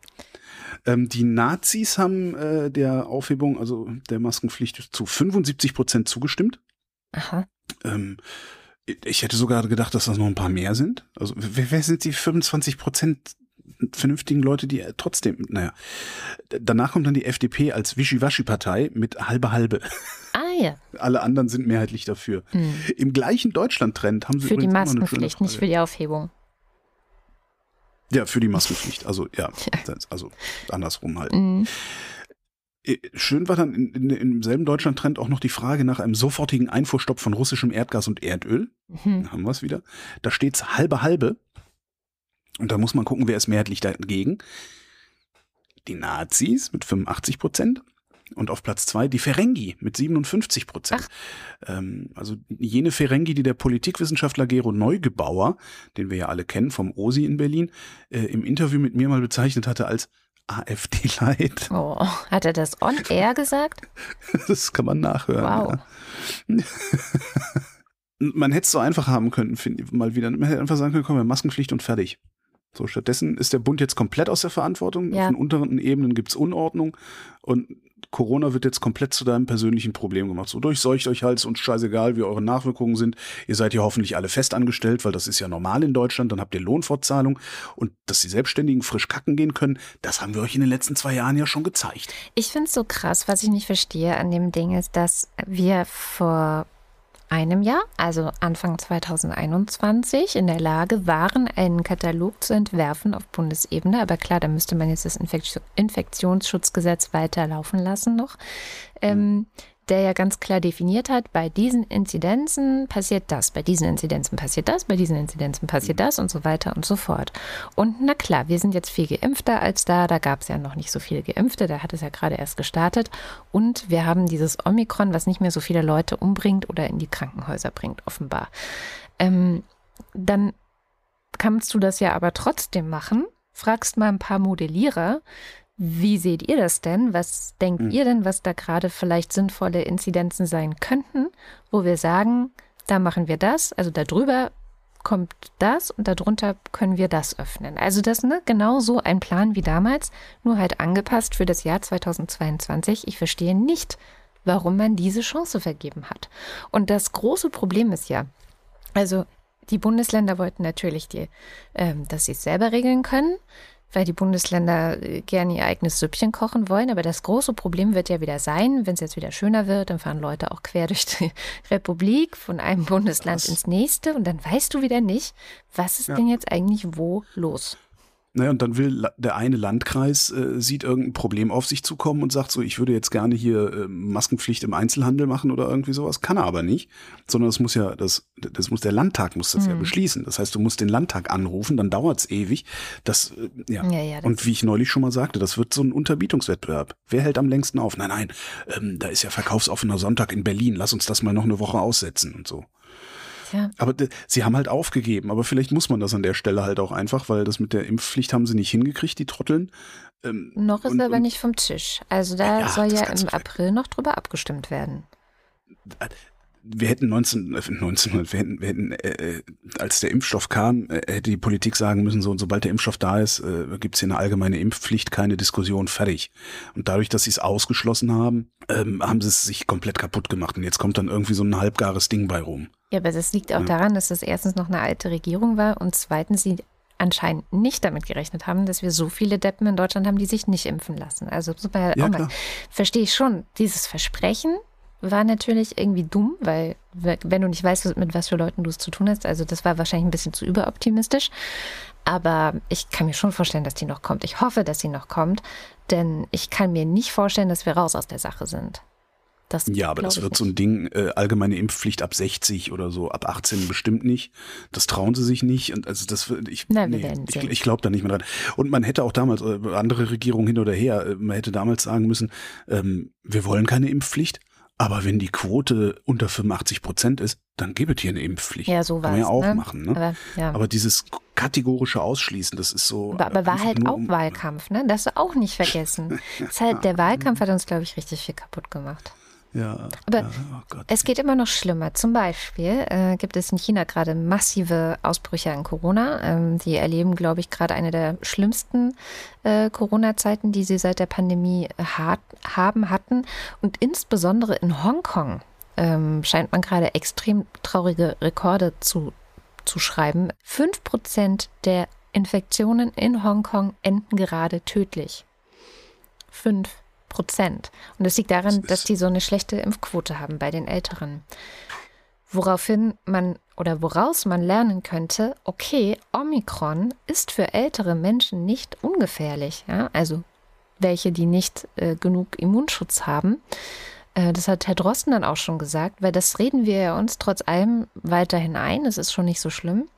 Ähm, die Nazis haben äh, der Aufhebung, also der Maskenpflicht, zu 75 Prozent zugestimmt. Aha. Ähm, ich hätte sogar gedacht, dass das noch ein paar mehr sind. Also wer, wer sind die 25 Prozent vernünftigen Leute, die trotzdem, naja. Danach kommt dann die FDP als Wischiwaschi-Partei mit halbe halbe. Ah ja. Alle anderen sind mehrheitlich dafür. Mhm. Im gleichen Deutschland-Trend haben sie Für die Maskenpflicht, nicht für die Aufhebung. Ja, für die Maskenpflicht. Also ja, also andersrum halt. Mhm. Schön war dann in, in, im selben Deutschland-Trend auch noch die Frage nach einem sofortigen Einfuhrstopp von russischem Erdgas und Erdöl. Mhm. Da haben wir es wieder. Da steht's halbe halbe. Und da muss man gucken, wer ist mehrheitlich dagegen. Die Nazis mit 85 Prozent und auf Platz zwei die Ferengi mit 57 Prozent. Ähm, also jene Ferengi, die der Politikwissenschaftler Gero Neugebauer, den wir ja alle kennen vom OSI in Berlin, äh, im Interview mit mir mal bezeichnet hatte als AfD-Light. Oh, hat er das on air gesagt? Das kann man nachhören. Wow. Ja. man hätte es so einfach haben können, finde ich mal wieder. Man hätte einfach sagen können, komm, wir Maskenpflicht und fertig. So, stattdessen ist der Bund jetzt komplett aus der Verantwortung. Ja. Auf den unteren Ebenen gibt's Unordnung und Corona wird jetzt komplett zu deinem persönlichen Problem gemacht. So durchseucht euch halt und scheißegal, wie eure Nachwirkungen sind. Ihr seid ja hoffentlich alle festangestellt, weil das ist ja normal in Deutschland. Dann habt ihr Lohnfortzahlung und dass die Selbstständigen frisch kacken gehen können, das haben wir euch in den letzten zwei Jahren ja schon gezeigt. Ich finde es so krass, was ich nicht verstehe an dem Ding ist, dass wir vor einem Jahr, also Anfang 2021, in der Lage waren, einen Katalog zu entwerfen auf Bundesebene. Aber klar, da müsste man jetzt das Infektionsschutzgesetz weiterlaufen lassen noch. Ähm, der ja ganz klar definiert hat, bei diesen Inzidenzen passiert das, bei diesen Inzidenzen passiert das, bei diesen Inzidenzen passiert das und so weiter und so fort. Und na klar, wir sind jetzt viel geimpfter als da, da gab es ja noch nicht so viele Geimpfte, da hat es ja gerade erst gestartet. Und wir haben dieses Omikron, was nicht mehr so viele Leute umbringt oder in die Krankenhäuser bringt, offenbar. Ähm, dann kannst du das ja aber trotzdem machen, fragst mal ein paar Modellierer, wie seht ihr das denn? Was denkt Mhm. ihr denn, was da gerade vielleicht sinnvolle Inzidenzen sein könnten, wo wir sagen, da machen wir das, also darüber kommt das und darunter können wir das öffnen. Also das ne genau so ein Plan wie damals, nur halt angepasst für das Jahr 2022. Ich verstehe nicht, warum man diese Chance vergeben hat. Und das große Problem ist ja, also die Bundesländer wollten natürlich, die, ähm, dass sie es selber regeln können, weil die Bundesländer äh, gerne ihr eigenes Süppchen kochen wollen. Aber das große Problem wird ja wieder sein, wenn es jetzt wieder schöner wird, dann fahren Leute auch quer durch die Republik von einem Bundesland Was? ins nächste und dann weißt du wieder nicht, was ist Ja. denn jetzt eigentlich wo los. Naja, und dann will der eine Landkreis, äh, sieht irgendein Problem auf sich zukommen und sagt so, ich würde jetzt gerne hier äh, Maskenpflicht im Einzelhandel machen oder irgendwie sowas. Kann er aber nicht, sondern das muss ja, das, das muss der Landtag muss das ja Mhm. beschließen. Das heißt, du musst den Landtag anrufen, dann dauert's ewig. Das, äh, ja. Ja, ja, das Und wie ich neulich schon mal sagte, das wird so ein Unterbietungswettbewerb. Wer hält am längsten auf? Nein, nein, ähm, da ist ja verkaufsoffener Sonntag in Berlin. Lass uns das mal noch eine Woche aussetzen und so. Ja. Aber sie haben halt aufgegeben. Aber vielleicht muss man das an der Stelle halt auch einfach, weil das mit der Impfpflicht haben sie nicht hingekriegt, die Trotteln. Ähm, Noch ist und- aber und- nicht vom Tisch. Also da Ja, soll ja im April noch drüber abgestimmt werden. Wir hätten 19, äh, 19 wir hätten, wir hätten äh, äh, als der Impfstoff kam, äh, hätte die Politik sagen müssen, so und sobald der Impfstoff da ist, äh, gibt es hier eine allgemeine Impfpflicht, keine Diskussion, fertig. Und dadurch, dass sie es ausgeschlossen haben, ähm, haben sie es sich komplett kaputt gemacht. Und jetzt kommt dann irgendwie so ein halbgares Ding bei rum. Ja, aber das liegt auch Ja. daran, dass das erstens noch eine alte Regierung war und zweitens sie anscheinend nicht damit gerechnet haben, dass wir so viele Deppen in Deutschland haben, die sich nicht impfen lassen. Also man ja verstehe ich schon, dieses Versprechen war natürlich irgendwie dumm, weil wenn du nicht weißt, mit was für Leuten du es zu tun hast, also das war wahrscheinlich ein bisschen zu überoptimistisch. Aber ich kann mir schon vorstellen, dass die noch kommt. Ich hoffe, dass sie noch kommt, denn ich kann mir nicht vorstellen, dass wir raus aus der Sache sind. Das ja, aber das wird so ein Ding, äh, allgemeine Impfpflicht ab 60 oder so, ab 18 bestimmt nicht. Das trauen sie sich nicht. Und also das ich, Na, nee, ich, ich glaube da nicht mehr dran. Und man hätte auch damals, äh, andere Regierungen hin oder her, äh, man hätte damals sagen müssen, ähm, wir wollen keine Impfpflicht. Aber wenn die Quote unter 85 Prozent ist, dann gibt es hier eine Impfpflicht. Ja, so Kann man ja auch ne? machen. Ne? Aber, ja. aber dieses kategorische Ausschließen, das ist so. Aber, aber war halt auch um- Wahlkampf, ne? Das du auch nicht vergessen. Ist halt, der Wahlkampf hat uns, glaube ich, richtig viel kaputt gemacht. Ja, Aber ja, oh. Es geht immer noch schlimmer. Zum Beispiel äh, gibt es in China gerade massive Ausbrüche an Corona. Ähm, die erleben, glaube ich, gerade eine der schlimmsten äh, Corona-Zeiten, die sie seit der Pandemie hat, haben, hatten. Und insbesondere in Hongkong ähm, scheint man gerade extrem traurige Rekorde zu, zu schreiben. Fünf Prozent der Infektionen in Hongkong enden gerade tödlich. Fünf Prozent. Und das liegt daran, dass die so eine schlechte Impfquote haben bei den Älteren. Woraufhin man oder woraus man lernen könnte, okay, Omikron ist für ältere Menschen nicht ungefährlich. Ja? Also welche, die nicht äh, genug Immunschutz haben. Äh, das hat Herr Drosten dann auch schon gesagt, weil das reden wir ja uns trotz allem weiterhin ein. Es ist schon nicht so schlimm.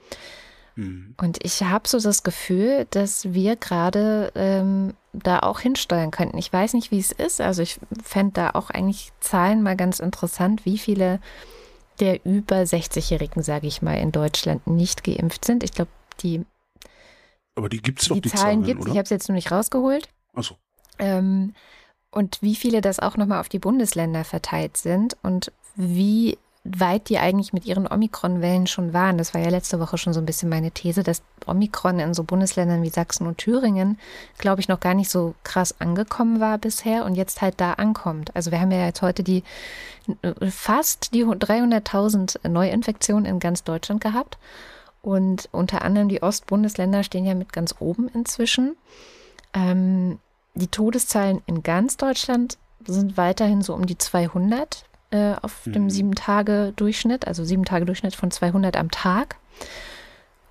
Hm. Und ich habe so das Gefühl, dass wir gerade ähm, da auch hinsteuern könnten. Ich weiß nicht, wie es ist. Also ich fände da auch eigentlich Zahlen mal ganz interessant, wie viele der über 60-Jährigen, sage ich mal, in Deutschland nicht geimpft sind. Ich glaube, die, Aber die gibt's doch, die, die, Zahlen gibt es. Ich habe es jetzt nur nicht rausgeholt. Achso. Ähm, und wie viele das auch nochmal auf die Bundesländer verteilt sind und wie weit die eigentlich mit ihren Omikron-Wellen schon waren. Das war ja letzte Woche schon so ein bisschen meine These, dass Omikron in so Bundesländern wie Sachsen und Thüringen, glaube ich, noch gar nicht so krass angekommen war bisher und jetzt halt da ankommt. Also wir haben ja jetzt heute die äh, fast die 300.000 Neuinfektionen in ganz Deutschland gehabt. Und unter anderem die Ostbundesländer stehen ja mit ganz oben inzwischen. Ähm, die Todeszahlen in ganz Deutschland sind weiterhin so um die 200 äh, auf dem Mhm. 7-Tage-Durchschnitt, also 7-Tage-Durchschnitt von 200 am Tag.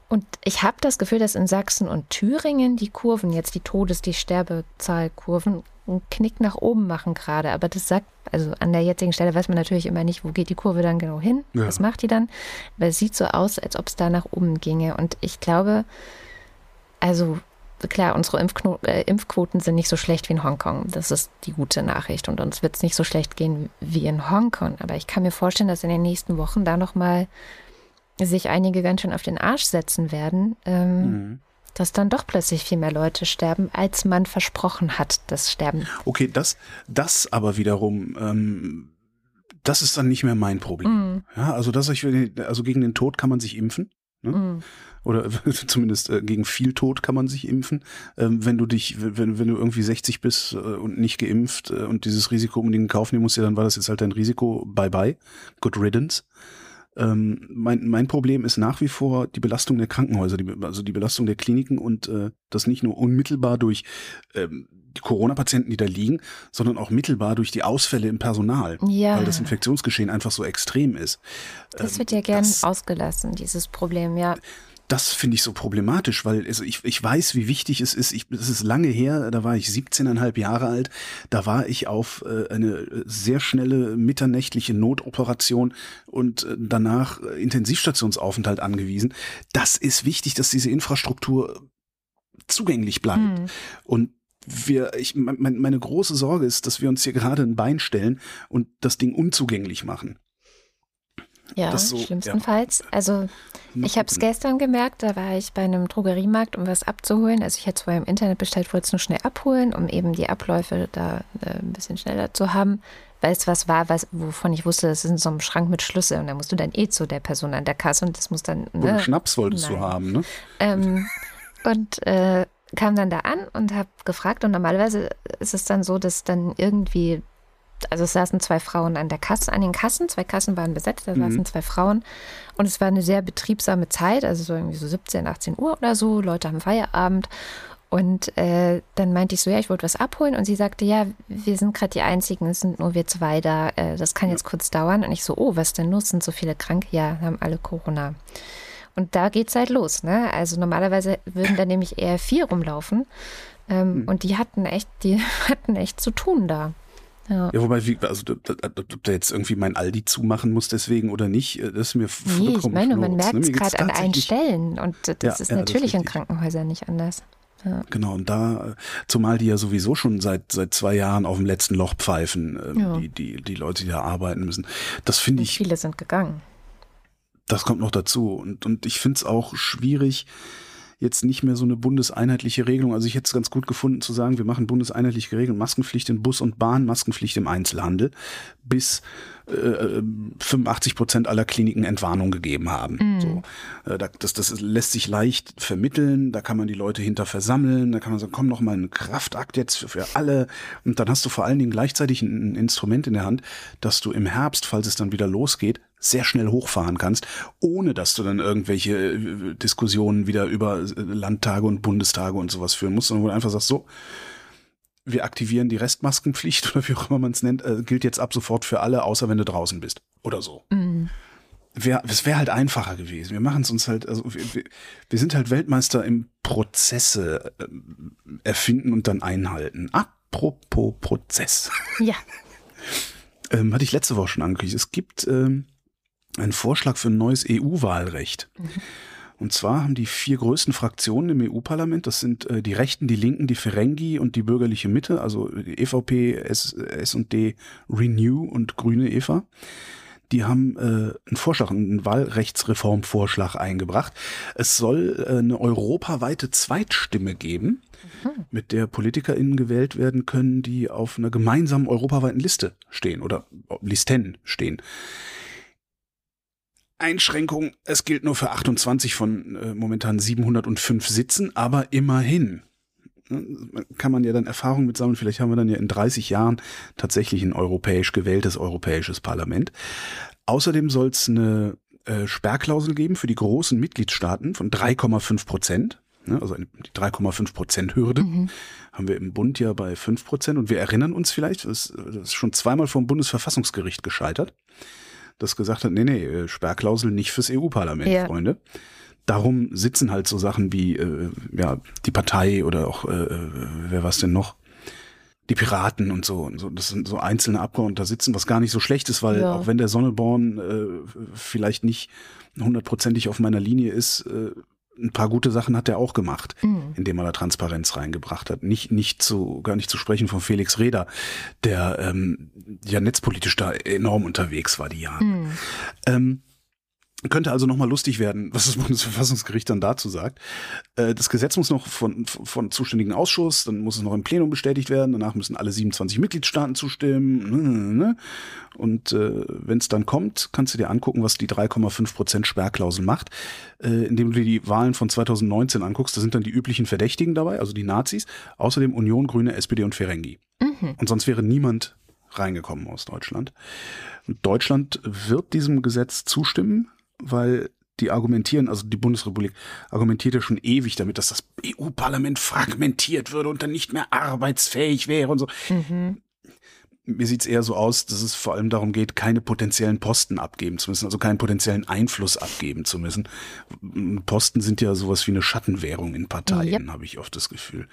Und ich habe das Gefühl, dass in Sachsen und Thüringen die Kurven, jetzt die Todes-, die Sterbezahlkurven, einen Knick nach oben machen gerade. Aber das sagt, also an der jetzigen Stelle weiß man natürlich immer nicht, wo geht die Kurve dann genau hin, Ja. was macht die dann. Weil es sieht so aus, als ob es da nach oben ginge. Und ich glaube, also klar, unsere Impfkno äh, Impfquoten sind nicht so schlecht wie in Hongkong. Das ist die gute Nachricht. Und uns wird es nicht so schlecht gehen wie in Hongkong. Aber ich kann mir vorstellen, dass in den nächsten Wochen da nochmal sich einige ganz schön auf den Arsch setzen werden, ähm, Mhm. dass dann doch plötzlich viel mehr Leute sterben, als man versprochen hat, das Sterben. Okay, das, das aber wiederum, ähm, das ist dann nicht mehr mein Problem. Mm, Ja, also das, ich, also gegen den Tod kann man sich impfen. Ne? mm. Oder zumindest äh, gegen viel Tod kann man sich impfen. Ähm, wenn du dich, wenn, wenn du irgendwie 60 bist äh, und nicht geimpft äh, und dieses Risiko unbedingt in Kauf nehmen musst, ja, dann war das jetzt halt dein Risiko. Bye bye. Good riddance. Ähm, mein, mein Problem ist nach wie vor die Belastung der Krankenhäuser, die, also die Belastung der Kliniken und äh, das nicht nur unmittelbar durch ähm, die Corona-Patienten, die da liegen, sondern auch mittelbar durch die Ausfälle im Personal, Ja. weil das Infektionsgeschehen einfach so extrem ist. Das Ähm, wird ja gern das- ausgelassen, dieses Problem, ja. Das finde ich so problematisch, weil also ich, ich weiß, wie wichtig es ist. Ich, es ist lange her, da war ich 17,5 Jahre alt. Da war ich auf äh, eine sehr schnelle mitternächtliche Notoperation und äh, danach äh, Intensivstationsaufenthalt angewiesen. Das ist wichtig, dass diese Infrastruktur zugänglich bleibt. Hm. Und wir, ich, mein, meine große Sorge ist, dass wir uns hier gerade ein Bein stellen und das Ding unzugänglich machen. Ja, so, schlimmstenfalls. Also Mal ich habe es gestern gemerkt, da war ich bei einem Drogeriemarkt, um was abzuholen. Also ich hätte es vorher im Internet bestellt, wollte es nur schnell abholen, um eben die Abläufe da äh, ein bisschen schneller zu haben. Weil es was war, was, wovon ich wusste, das ist in so einem Schrank mit Schlüssel und da musst du dann eh zu der Person an der Kasse und das muss dann. Und Ne, Schnaps wolltest du Nein. haben, ne? ähm, und äh, kam dann da an und habe gefragt. Und normalerweise ist es dann so, dass dann irgendwie, also es saßen zwei Frauen an der Kasse, an den Kassen, zwei Kassen waren besetzt, da Mhm. saßen zwei Frauen. Und es war eine sehr betriebsame Zeit, also so irgendwie so 17, 18 Uhr oder so, Leute haben Feierabend. Und äh, dann meinte ich so, ja, ich wollte was abholen. Und sie sagte, ja, wir sind gerade die Einzigen, es sind nur wir zwei da, äh, das kann jetzt kurz dauern. Und ich so, oh, was denn los? Sind so viele krank? Ja, haben alle Corona. Und da geht's halt los, ne? Also normalerweise würden da nämlich eher vier rumlaufen. Ähm, Und die hatten echt, die hatten echt zu tun da. Ja. ja, wobei, also, ob der jetzt irgendwie mein Aldi zumachen muss deswegen oder nicht, äh, das ist mir nee, ich meine, man merkt es ne? gerade an allen Stellen und das ja, ist ja, natürlich das ist in Krankenhäusern nicht anders. Genau, und da, zumal die ja sowieso schon seit, seit zwei Jahren auf dem letzten Loch pfeifen, äh, ja. die, die, die Leute, die da arbeiten müssen. Das finde ich. Viele sind gegangen. Das kommt noch dazu. Und, und ich finde es auch schwierig, jetzt nicht mehr so eine bundeseinheitliche Regelung. Also ich hätte es ganz gut gefunden zu sagen, wir machen bundeseinheitliche Regeln, Maskenpflicht in Bus und Bahn, Maskenpflicht im Einzelhandel, bis äh, 85 Prozent aller Kliniken Entwarnung gegeben haben. Mhm. So, äh, das, das lässt sich leicht vermitteln, da kann man die Leute hinter versammeln, da kann man sagen, komm noch mal ein Kraftakt jetzt für, für alle. Und dann hast du vor allen Dingen gleichzeitig ein Instrument in der Hand, dass du im Herbst, falls es dann wieder losgeht, sehr schnell hochfahren kannst, ohne dass du dann irgendwelche äh, Diskussionen wieder über äh, Landtage und Bundestage und sowas führen musst, sondern wo du einfach sagst, so, wir aktivieren die Restmaskenpflicht oder wie auch immer man es nennt, äh, gilt jetzt ab sofort für alle, außer wenn du draußen bist oder so. Mhm. Wär, es wäre halt einfacher gewesen. Wir machen es uns halt, also wir, wir, sind halt Weltmeister im Prozesse äh, erfinden und dann einhalten. Apropos Prozess. Ja. ähm, hatte ich letzte Woche schon angekündigt. Es gibt ähm, einen Vorschlag für ein neues EU-Wahlrecht. Mhm. Und zwar haben die vier größten Fraktionen im EU-Parlament, das sind äh, die Rechten, die Linken, die Ferengi und die bürgerliche Mitte, also die EVP, S&D, Renew und Grüne Eva. Die haben äh, einen Vorschlag, einen Wahlrechtsreformvorschlag eingebracht. Es soll äh, eine europaweite Zweitstimme geben, mhm. mit der PolitikerInnen gewählt werden können, die auf einer gemeinsamen europaweiten Liste stehen oder Listen stehen. Einschränkung, es gilt nur für 28 von äh, momentan 705 Sitzen, aber immerhin kann man ja dann Erfahrung mit sammeln. Vielleicht haben wir dann ja in 30 Jahren tatsächlich ein europäisch gewähltes europäisches Parlament. Außerdem soll es eine äh, Sperrklausel geben für die großen Mitgliedstaaten von 3,5 Prozent. Ne, also die 3,5 Prozent Hürde mhm. haben wir im Bund ja bei 5 Prozent. Und wir erinnern uns vielleicht, das ist schon zweimal vom Bundesverfassungsgericht gescheitert das gesagt hat, nee, nee, äh, Sperrklausel nicht fürs EU-Parlament, ja. Freunde. Darum sitzen halt so Sachen wie äh, ja die Partei oder auch äh, äh wer was denn noch die Piraten und so und so das sind so einzelne Abgeordnete da sitzen, was gar nicht so schlecht ist, weil ja. auch wenn der Sonneborn äh, vielleicht nicht hundertprozentig auf meiner Linie ist, äh, ein paar gute Sachen hat er auch gemacht, mhm. indem er da Transparenz reingebracht hat. Nicht, nicht zu, gar nicht zu sprechen von Felix Reda, der ähm, ja netzpolitisch da enorm unterwegs war die Jahre. Mhm. Ähm, könnte also nochmal lustig werden, was das Bundesverfassungsgericht dann dazu sagt. Äh, das Gesetz muss noch von, von zuständigen Ausschuss, dann muss es noch im Plenum bestätigt werden, danach müssen alle 27 Mitgliedstaaten zustimmen. Ne, ne, ne, Und äh, wenn es dann kommt, kannst du dir angucken, was die 3,5 Prozent Sperrklausel macht. Äh, indem du dir die Wahlen von 2019 anguckst, da sind dann die üblichen Verdächtigen dabei, also die Nazis, außerdem Union, Grüne, SPD und Ferengi. Mhm. Und sonst wäre niemand reingekommen aus Deutschland. Deutschland wird diesem Gesetz zustimmen weil die argumentieren, also die Bundesrepublik argumentiert ja schon ewig damit, dass das EU-Parlament fragmentiert würde und dann nicht mehr arbeitsfähig wäre und so. Mhm. Mir sieht's eher so aus, dass es vor allem darum geht, keine potenziellen Posten abgeben zu müssen, also keinen potenziellen Einfluss abgeben zu müssen. Posten sind ja sowas wie eine Schattenwährung in Parteien, yep. habe ich oft das Gefühl.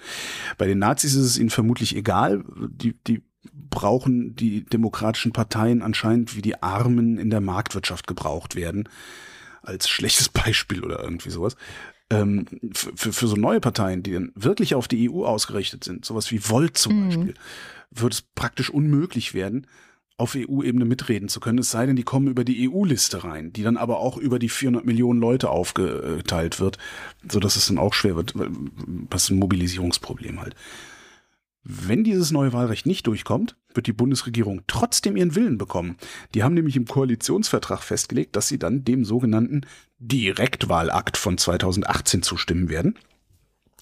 Bei den Nazis ist es ihnen vermutlich egal. Die, die brauchen die demokratischen Parteien anscheinend wie die Armen in der Marktwirtschaft gebraucht werden. Als schlechtes Beispiel oder irgendwie sowas. Ähm, für, für so neue Parteien, die dann wirklich auf die EU ausgerichtet sind, sowas wie Volt zum mhm. Beispiel, wird es praktisch unmöglich werden, auf EU-Ebene mitreden zu können, es sei denn, die kommen über die EU-Liste rein, die dann aber auch über die 400 Millionen Leute aufgeteilt wird, so dass es dann auch schwer wird, was ein Mobilisierungsproblem halt. Wenn dieses neue Wahlrecht nicht durchkommt, wird die Bundesregierung trotzdem ihren Willen bekommen. Die haben nämlich im Koalitionsvertrag festgelegt, dass sie dann dem sogenannten Direktwahlakt von 2018 zustimmen werden.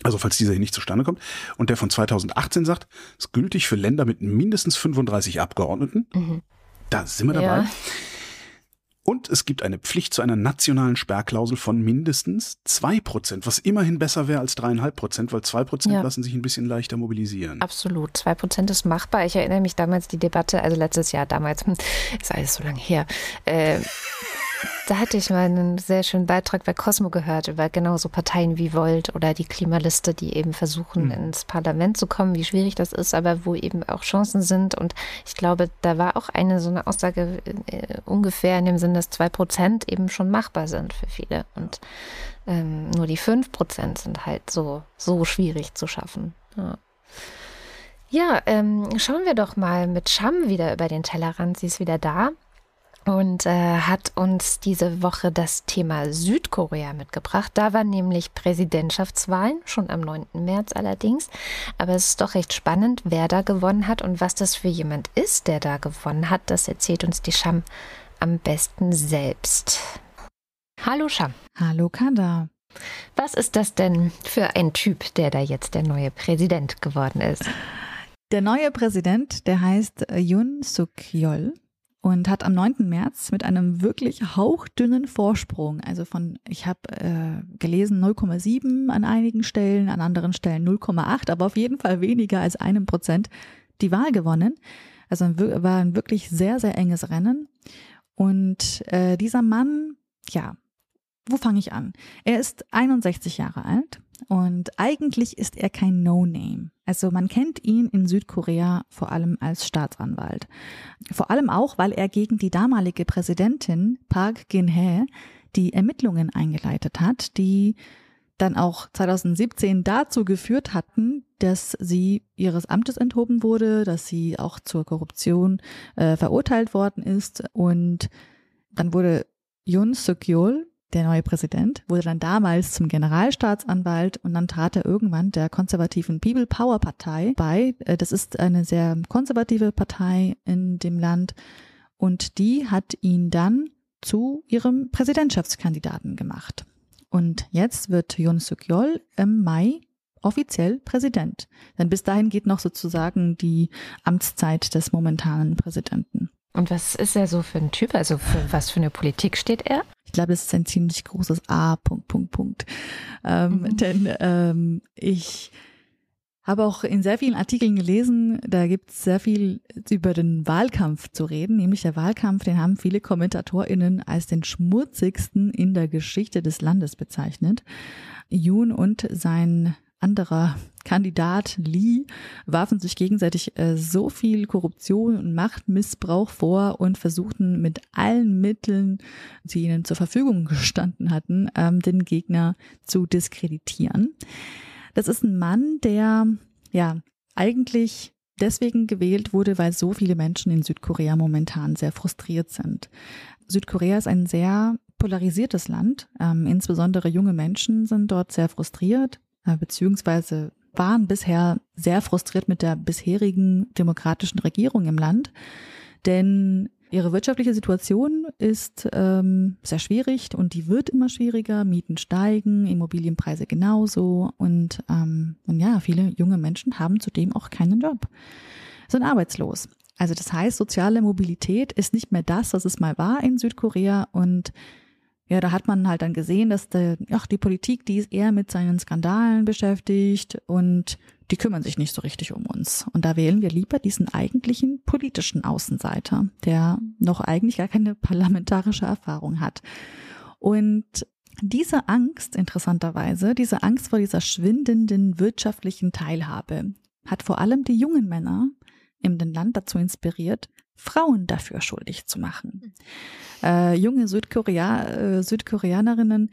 Also falls dieser hier nicht zustande kommt. Und der von 2018 sagt, ist gültig für Länder mit mindestens 35 Abgeordneten. Mhm. Da sind wir dabei. Ja. Und es gibt eine Pflicht zu einer nationalen Sperrklausel von mindestens zwei Prozent, was immerhin besser wäre als dreieinhalb Prozent, weil zwei Prozent ja. lassen sich ein bisschen leichter mobilisieren. Absolut, zwei Prozent ist machbar. Ich erinnere mich damals die Debatte, also letztes Jahr damals, ist alles so lange her. Äh, Da hatte ich mal einen sehr schönen Beitrag bei Cosmo gehört über genauso Parteien wie Volt oder die Klimaliste, die eben versuchen, mhm. ins Parlament zu kommen, wie schwierig das ist, aber wo eben auch Chancen sind. Und ich glaube, da war auch eine so eine Aussage äh, ungefähr in dem Sinn, dass zwei Prozent eben schon machbar sind für viele. Und ähm, nur die fünf Prozent sind halt so, so schwierig zu schaffen. Ja. Ja, ähm, schauen wir doch mal mit Scham wieder über den Tellerrand. Sie ist wieder da und äh, hat uns diese Woche das Thema Südkorea mitgebracht. Da waren nämlich Präsidentschaftswahlen, schon am 9. März allerdings. Aber es ist doch recht spannend, wer da gewonnen hat und was das für jemand ist, der da gewonnen hat. Das erzählt uns die Scham am besten selbst. Hallo Scham. Hallo Kanda. Was ist das denn für ein Typ, der da jetzt der neue Präsident geworden ist? Der neue Präsident, der heißt Yoon Suk-yeol und hat am 9. März mit einem wirklich hauchdünnen Vorsprung, also von, ich habe äh, gelesen 0,7 an einigen Stellen, an anderen Stellen 0,8, aber auf jeden Fall weniger als einem Prozent die Wahl gewonnen. Also war ein wirklich sehr, sehr enges Rennen. Und äh, dieser Mann, ja, wo fange ich an? Er ist 61 Jahre alt und eigentlich ist er kein No-Name. Also man kennt ihn in Südkorea vor allem als Staatsanwalt. Vor allem auch, weil er gegen die damalige Präsidentin Park Geun-hye die Ermittlungen eingeleitet hat, die dann auch 2017 dazu geführt hatten, dass sie ihres Amtes enthoben wurde, dass sie auch zur Korruption äh, verurteilt worden ist und dann wurde Yoon Suk-yeol der neue Präsident wurde dann damals zum Generalstaatsanwalt und dann trat er irgendwann der konservativen People Power Partei bei. Äh, das ist eine sehr konservative Partei in dem Land und die hat ihn dann zu ihrem Präsidentschaftskandidaten gemacht. Und jetzt wird Yoon Suk Yeol im Mai offiziell Präsident. Denn bis dahin geht noch sozusagen die Amtszeit des momentanen Präsidenten. Und was ist er so für ein Typ? Also für was für eine Politik steht er? Ich glaube, es ist ein ziemlich großes A, Punkt, Punkt, Punkt. Ähm, mhm. Denn ähm, ich habe auch in sehr vielen Artikeln gelesen, da gibt es sehr viel über den Wahlkampf zu reden, nämlich der Wahlkampf, den haben viele KommentatorInnen als den schmutzigsten in der Geschichte des Landes bezeichnet. Yoon und sein anderer Kandidat Lee warfen sich gegenseitig äh, so viel Korruption und Machtmissbrauch vor und versuchten mit allen Mitteln, die ihnen zur Verfügung gestanden hatten, ähm, den Gegner zu diskreditieren. Das ist ein Mann, der ja eigentlich deswegen gewählt wurde, weil so viele Menschen in Südkorea momentan sehr frustriert sind. Südkorea ist ein sehr polarisiertes Land. Ähm, insbesondere junge Menschen sind dort sehr frustriert, äh, beziehungsweise waren bisher sehr frustriert mit der bisherigen demokratischen Regierung im Land, denn ihre wirtschaftliche Situation ist ähm, sehr schwierig und die wird immer schwieriger. Mieten steigen, Immobilienpreise genauso und, ähm, und ja, viele junge Menschen haben zudem auch keinen Job, sind arbeitslos. Also das heißt, soziale Mobilität ist nicht mehr das, was es mal war in Südkorea und ja, da hat man halt dann gesehen, dass der, ach, die Politik, die ist eher mit seinen Skandalen beschäftigt und die kümmern sich nicht so richtig um uns. Und da wählen wir lieber diesen eigentlichen politischen Außenseiter, der noch eigentlich gar keine parlamentarische Erfahrung hat. Und diese Angst, interessanterweise, diese Angst vor dieser schwindenden wirtschaftlichen Teilhabe, hat vor allem die jungen Männer im Land dazu inspiriert, Frauen dafür schuldig zu machen. Äh, junge Südkorea, äh, Südkoreanerinnen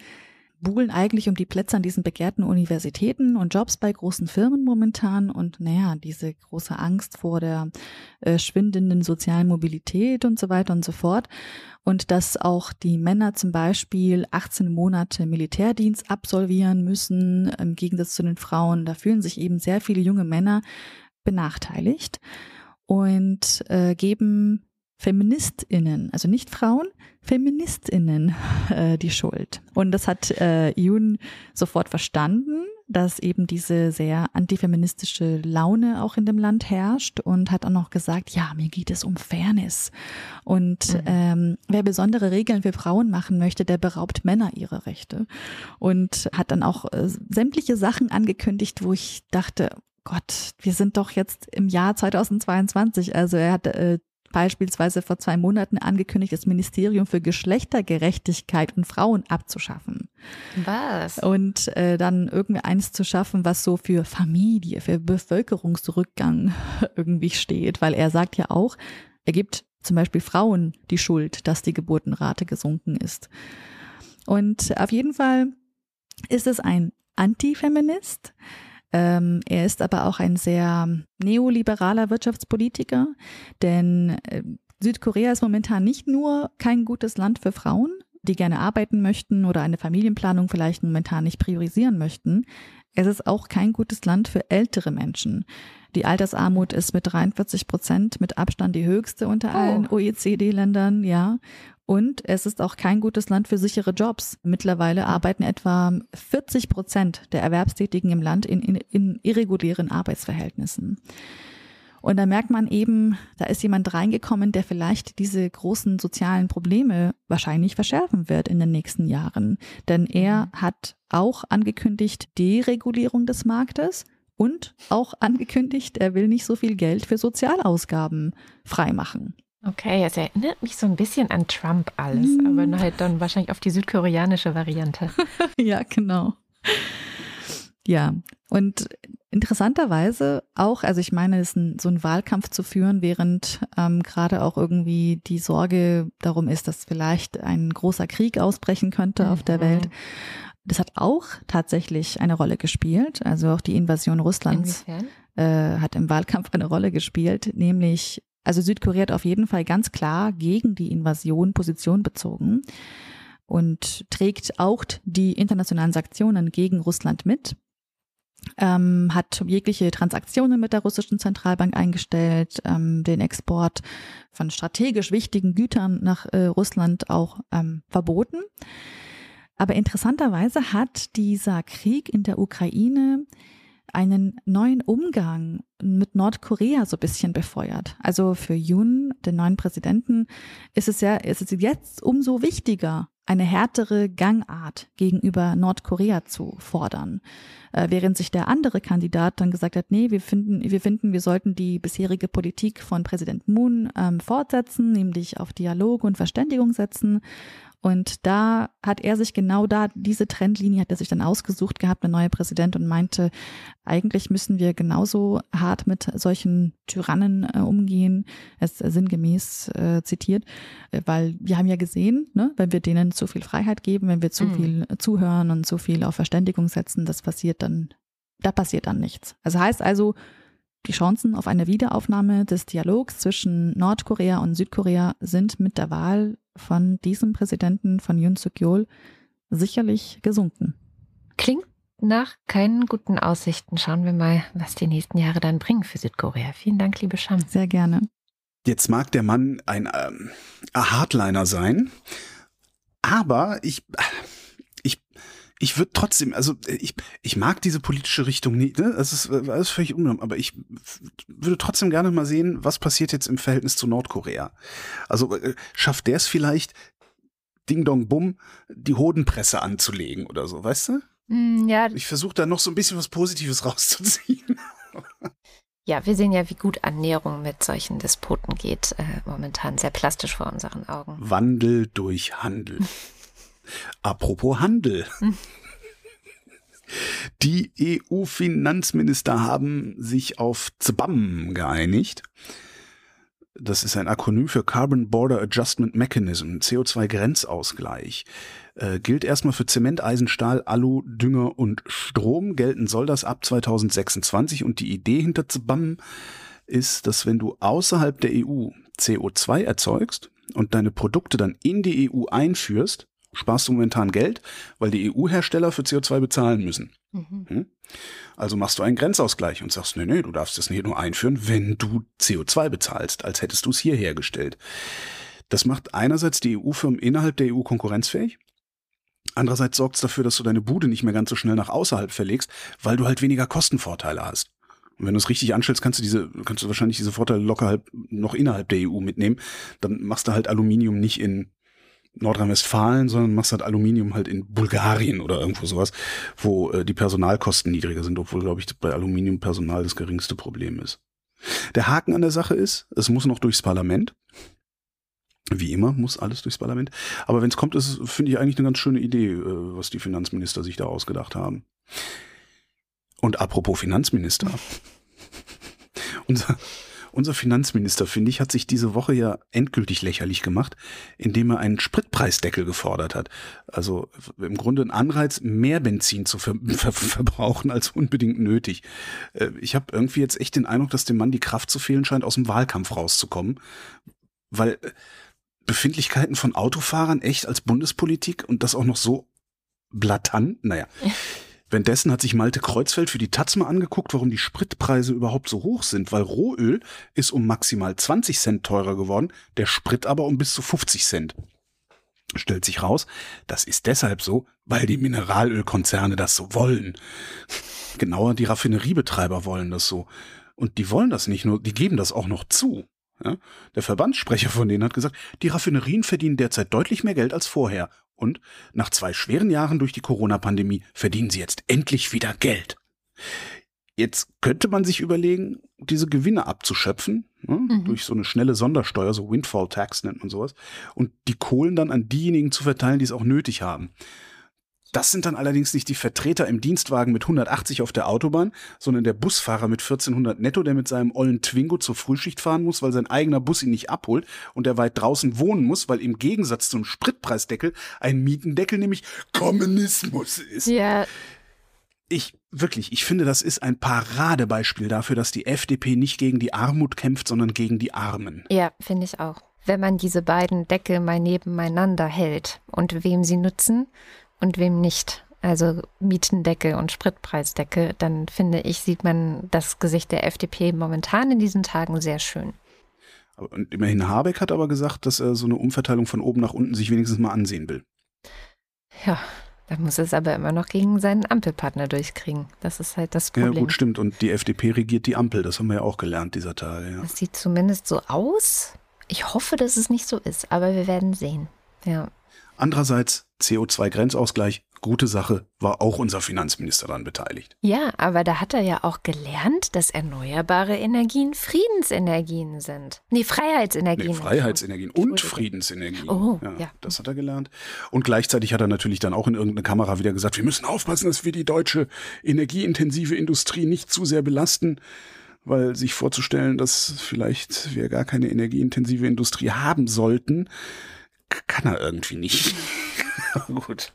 buhlen eigentlich um die Plätze an diesen begehrten Universitäten und Jobs bei großen Firmen momentan und naja, diese große Angst vor der äh, schwindenden sozialen Mobilität und so weiter und so fort. Und dass auch die Männer zum Beispiel 18 Monate Militärdienst absolvieren müssen, im Gegensatz zu den Frauen. Da fühlen sich eben sehr viele junge Männer benachteiligt und äh, geben Feministinnen, also nicht Frauen, Feministinnen äh, die Schuld. Und das hat äh, Yoon sofort verstanden, dass eben diese sehr antifeministische Laune auch in dem Land herrscht und hat auch noch gesagt, ja, mir geht es um Fairness. Und mhm. ähm, wer besondere Regeln für Frauen machen möchte, der beraubt Männer ihre Rechte. Und hat dann auch äh, sämtliche Sachen angekündigt, wo ich dachte, Gott, wir sind doch jetzt im Jahr 2022. Also er hat äh, beispielsweise vor zwei Monaten angekündigt, das Ministerium für Geschlechtergerechtigkeit und Frauen abzuschaffen. Was? Und äh, dann irgendwie eins zu schaffen, was so für Familie, für Bevölkerungsrückgang irgendwie steht, weil er sagt ja auch, er gibt zum Beispiel Frauen die Schuld, dass die Geburtenrate gesunken ist. Und auf jeden Fall ist es ein Antifeminist. Ähm, er ist aber auch ein sehr neoliberaler Wirtschaftspolitiker, denn äh, Südkorea ist momentan nicht nur kein gutes Land für Frauen, die gerne arbeiten möchten oder eine Familienplanung vielleicht momentan nicht priorisieren möchten. Es ist auch kein gutes Land für ältere Menschen. Die Altersarmut ist mit 43 Prozent mit Abstand die höchste unter oh. allen OECD-Ländern, ja. Und es ist auch kein gutes Land für sichere Jobs. Mittlerweile arbeiten etwa 40 Prozent der Erwerbstätigen im Land in, in, in irregulären Arbeitsverhältnissen. Und da merkt man eben, da ist jemand reingekommen, der vielleicht diese großen sozialen Probleme wahrscheinlich verschärfen wird in den nächsten Jahren. Denn er mhm. hat auch angekündigt Deregulierung des Marktes und auch angekündigt, er will nicht so viel Geld für Sozialausgaben freimachen. Okay, es erinnert mich so ein bisschen an Trump alles, mm. aber halt dann wahrscheinlich auf die südkoreanische Variante. ja, genau. Ja, und interessanterweise auch, also ich meine, es ist ein, so ein Wahlkampf zu führen, während ähm, gerade auch irgendwie die Sorge darum ist, dass vielleicht ein großer Krieg ausbrechen könnte mhm. auf der mhm. Welt. Das hat auch tatsächlich eine Rolle gespielt. Also auch die Invasion Russlands äh, hat im Wahlkampf eine Rolle gespielt, nämlich also Südkorea hat auf jeden Fall ganz klar gegen die Invasion Position bezogen und trägt auch die internationalen Sanktionen gegen Russland mit. Ähm, hat jegliche Transaktionen mit der russischen Zentralbank eingestellt, ähm, den Export von strategisch wichtigen Gütern nach äh, Russland auch ähm, verboten. Aber interessanterweise hat dieser Krieg in der Ukraine einen neuen Umgang mit Nordkorea so ein bisschen befeuert. Also für Yoon, den neuen Präsidenten, ist es ja, ist es jetzt umso wichtiger, eine härtere Gangart gegenüber Nordkorea zu fordern. Äh, während sich der andere Kandidat dann gesagt hat, nee, wir finden, wir finden, wir sollten die bisherige Politik von Präsident Moon ähm, fortsetzen, nämlich auf Dialog und Verständigung setzen und da hat er sich genau da, diese Trendlinie hat er sich dann ausgesucht gehabt, der neue Präsident, und meinte, eigentlich müssen wir genauso hart mit solchen Tyrannen äh, umgehen, es äh, sinngemäß äh, zitiert, äh, weil wir haben ja gesehen, ne, wenn wir denen zu viel Freiheit geben, wenn wir zu mhm. viel zuhören und zu viel auf Verständigung setzen, das passiert dann, da passiert dann nichts. Also heißt also, die Chancen auf eine Wiederaufnahme des Dialogs zwischen Nordkorea und Südkorea sind mit der Wahl von diesem Präsidenten von Yoon Suk Yeol sicherlich gesunken. Klingt nach keinen guten Aussichten. Schauen wir mal, was die nächsten Jahre dann bringen für Südkorea. Vielen Dank, liebe Sham. Sehr gerne. Jetzt mag der Mann ein ähm, Hardliner sein, aber ich, ich, ich würde trotzdem, also ich, ich mag diese politische Richtung nicht, ne? Das ist alles völlig unbenommen, aber ich würde trotzdem gerne mal sehen, was passiert jetzt im Verhältnis zu Nordkorea. Also äh, schafft der es vielleicht, Ding Dong Bum, die Hodenpresse anzulegen oder so, weißt du? Mm, ja. Ich versuche da noch so ein bisschen was Positives rauszuziehen. Ja, wir sehen ja, wie gut Annäherung mit solchen Despoten geht, äh, momentan sehr plastisch vor unseren Augen. Wandel durch Handel. Apropos Handel. Die EU-Finanzminister haben sich auf ZBAM geeinigt. Das ist ein Akronym für Carbon Border Adjustment Mechanism, CO2-Grenzausgleich. Äh, gilt erstmal für Zement, Eisen, Stahl, Alu, Dünger und Strom. Gelten soll das ab 2026. Und die Idee hinter ZBAM ist, dass wenn du außerhalb der EU CO2 erzeugst und deine Produkte dann in die EU einführst, sparst du momentan Geld, weil die EU-Hersteller für CO2 bezahlen müssen. Mhm. Hm? Also machst du einen Grenzausgleich und sagst, nee, nee, du darfst das hier nur einführen, wenn du CO2 bezahlst, als hättest du es hier hergestellt. Das macht einerseits die EU-Firmen innerhalb der EU konkurrenzfähig. Andererseits sorgt es dafür, dass du deine Bude nicht mehr ganz so schnell nach außerhalb verlegst, weil du halt weniger Kostenvorteile hast. Und wenn du es richtig anstellst, kannst du diese, kannst du wahrscheinlich diese Vorteile locker halt noch innerhalb der EU mitnehmen. Dann machst du halt Aluminium nicht in Nordrhein-Westfalen, sondern machst halt Aluminium halt in Bulgarien oder irgendwo sowas, wo äh, die Personalkosten niedriger sind, obwohl, glaube ich, bei Aluminiumpersonal das geringste Problem ist. Der Haken an der Sache ist, es muss noch durchs Parlament. Wie immer muss alles durchs Parlament. Aber wenn es kommt, ist finde ich eigentlich eine ganz schöne Idee, äh, was die Finanzminister sich da ausgedacht haben. Und apropos Finanzminister. unser, unser Finanzminister, finde ich, hat sich diese Woche ja endgültig lächerlich gemacht, indem er einen Spritpreisdeckel gefordert hat. Also im Grunde ein Anreiz, mehr Benzin zu ver ver verbrauchen als unbedingt nötig. Äh, ich habe irgendwie jetzt echt den Eindruck, dass dem Mann die Kraft zu fehlen scheint, aus dem Wahlkampf rauszukommen. Weil äh, Befindlichkeiten von Autofahrern echt als Bundespolitik und das auch noch so blatant, naja. Währenddessen hat sich Malte Kreuzfeld für die Taz mal angeguckt, warum die Spritpreise überhaupt so hoch sind, weil Rohöl ist um maximal 20 Cent teurer geworden, der Sprit aber um bis zu 50 Cent. Stellt sich raus, das ist deshalb so, weil die Mineralölkonzerne das so wollen. Genauer, die Raffineriebetreiber wollen das so. Und die wollen das nicht nur, die geben das auch noch zu. Ja? Der Verbandssprecher von denen hat gesagt, die Raffinerien verdienen derzeit deutlich mehr Geld als vorher. Und nach zwei schweren Jahren durch die Corona-Pandemie verdienen sie jetzt endlich wieder Geld. Jetzt könnte man sich überlegen, diese Gewinne abzuschöpfen, ne, mhm. durch so eine schnelle Sondersteuer, so Windfall Tax nennt man sowas, und die Kohlen dann an diejenigen zu verteilen, die es auch nötig haben. Das sind dann allerdings nicht die Vertreter im Dienstwagen mit 180 auf der Autobahn, sondern der Busfahrer mit 1400 netto, der mit seinem ollen Twingo zur Frühschicht fahren muss, weil sein eigener Bus ihn nicht abholt und der weit draußen wohnen muss, weil im Gegensatz zum Spritpreisdeckel ein Mietendeckel nämlich Kommunismus ist. Ja. Ich, wirklich, ich finde, das ist ein Paradebeispiel dafür, dass die FDP nicht gegen die Armut kämpft, sondern gegen die Armen. Ja, finde ich auch. Wenn man diese beiden Deckel mal nebeneinander hält und wem sie nutzen und wem nicht. Also Mietendecke und Spritpreisdecke, dann finde ich, sieht man das Gesicht der FDP momentan in diesen Tagen sehr schön. Und immerhin Habeck hat aber gesagt, dass er so eine Umverteilung von oben nach unten sich wenigstens mal ansehen will. Ja, da muss es aber immer noch gegen seinen Ampelpartner durchkriegen. Das ist halt das Problem. Ja, gut, stimmt. Und die FDP regiert die Ampel. Das haben wir ja auch gelernt dieser Tage. Ja. Das sieht zumindest so aus. Ich hoffe, dass es nicht so ist, aber wir werden sehen. Ja. Andererseits CO2-Grenzausgleich, gute Sache, war auch unser Finanzminister daran beteiligt. Ja, aber da hat er ja auch gelernt, dass erneuerbare Energien Friedensenergien sind. Nee, Freiheitsenergien. Nee, Freiheitsenergien und Friedensenergien. Oh, ja, ja. Das hat er gelernt. Und gleichzeitig hat er natürlich dann auch in irgendeiner Kamera wieder gesagt, wir müssen aufpassen, dass wir die deutsche energieintensive Industrie nicht zu sehr belasten weil sich vorzustellen, dass vielleicht wir gar keine energieintensive Industrie haben sollten, kann er irgendwie nicht. Gut.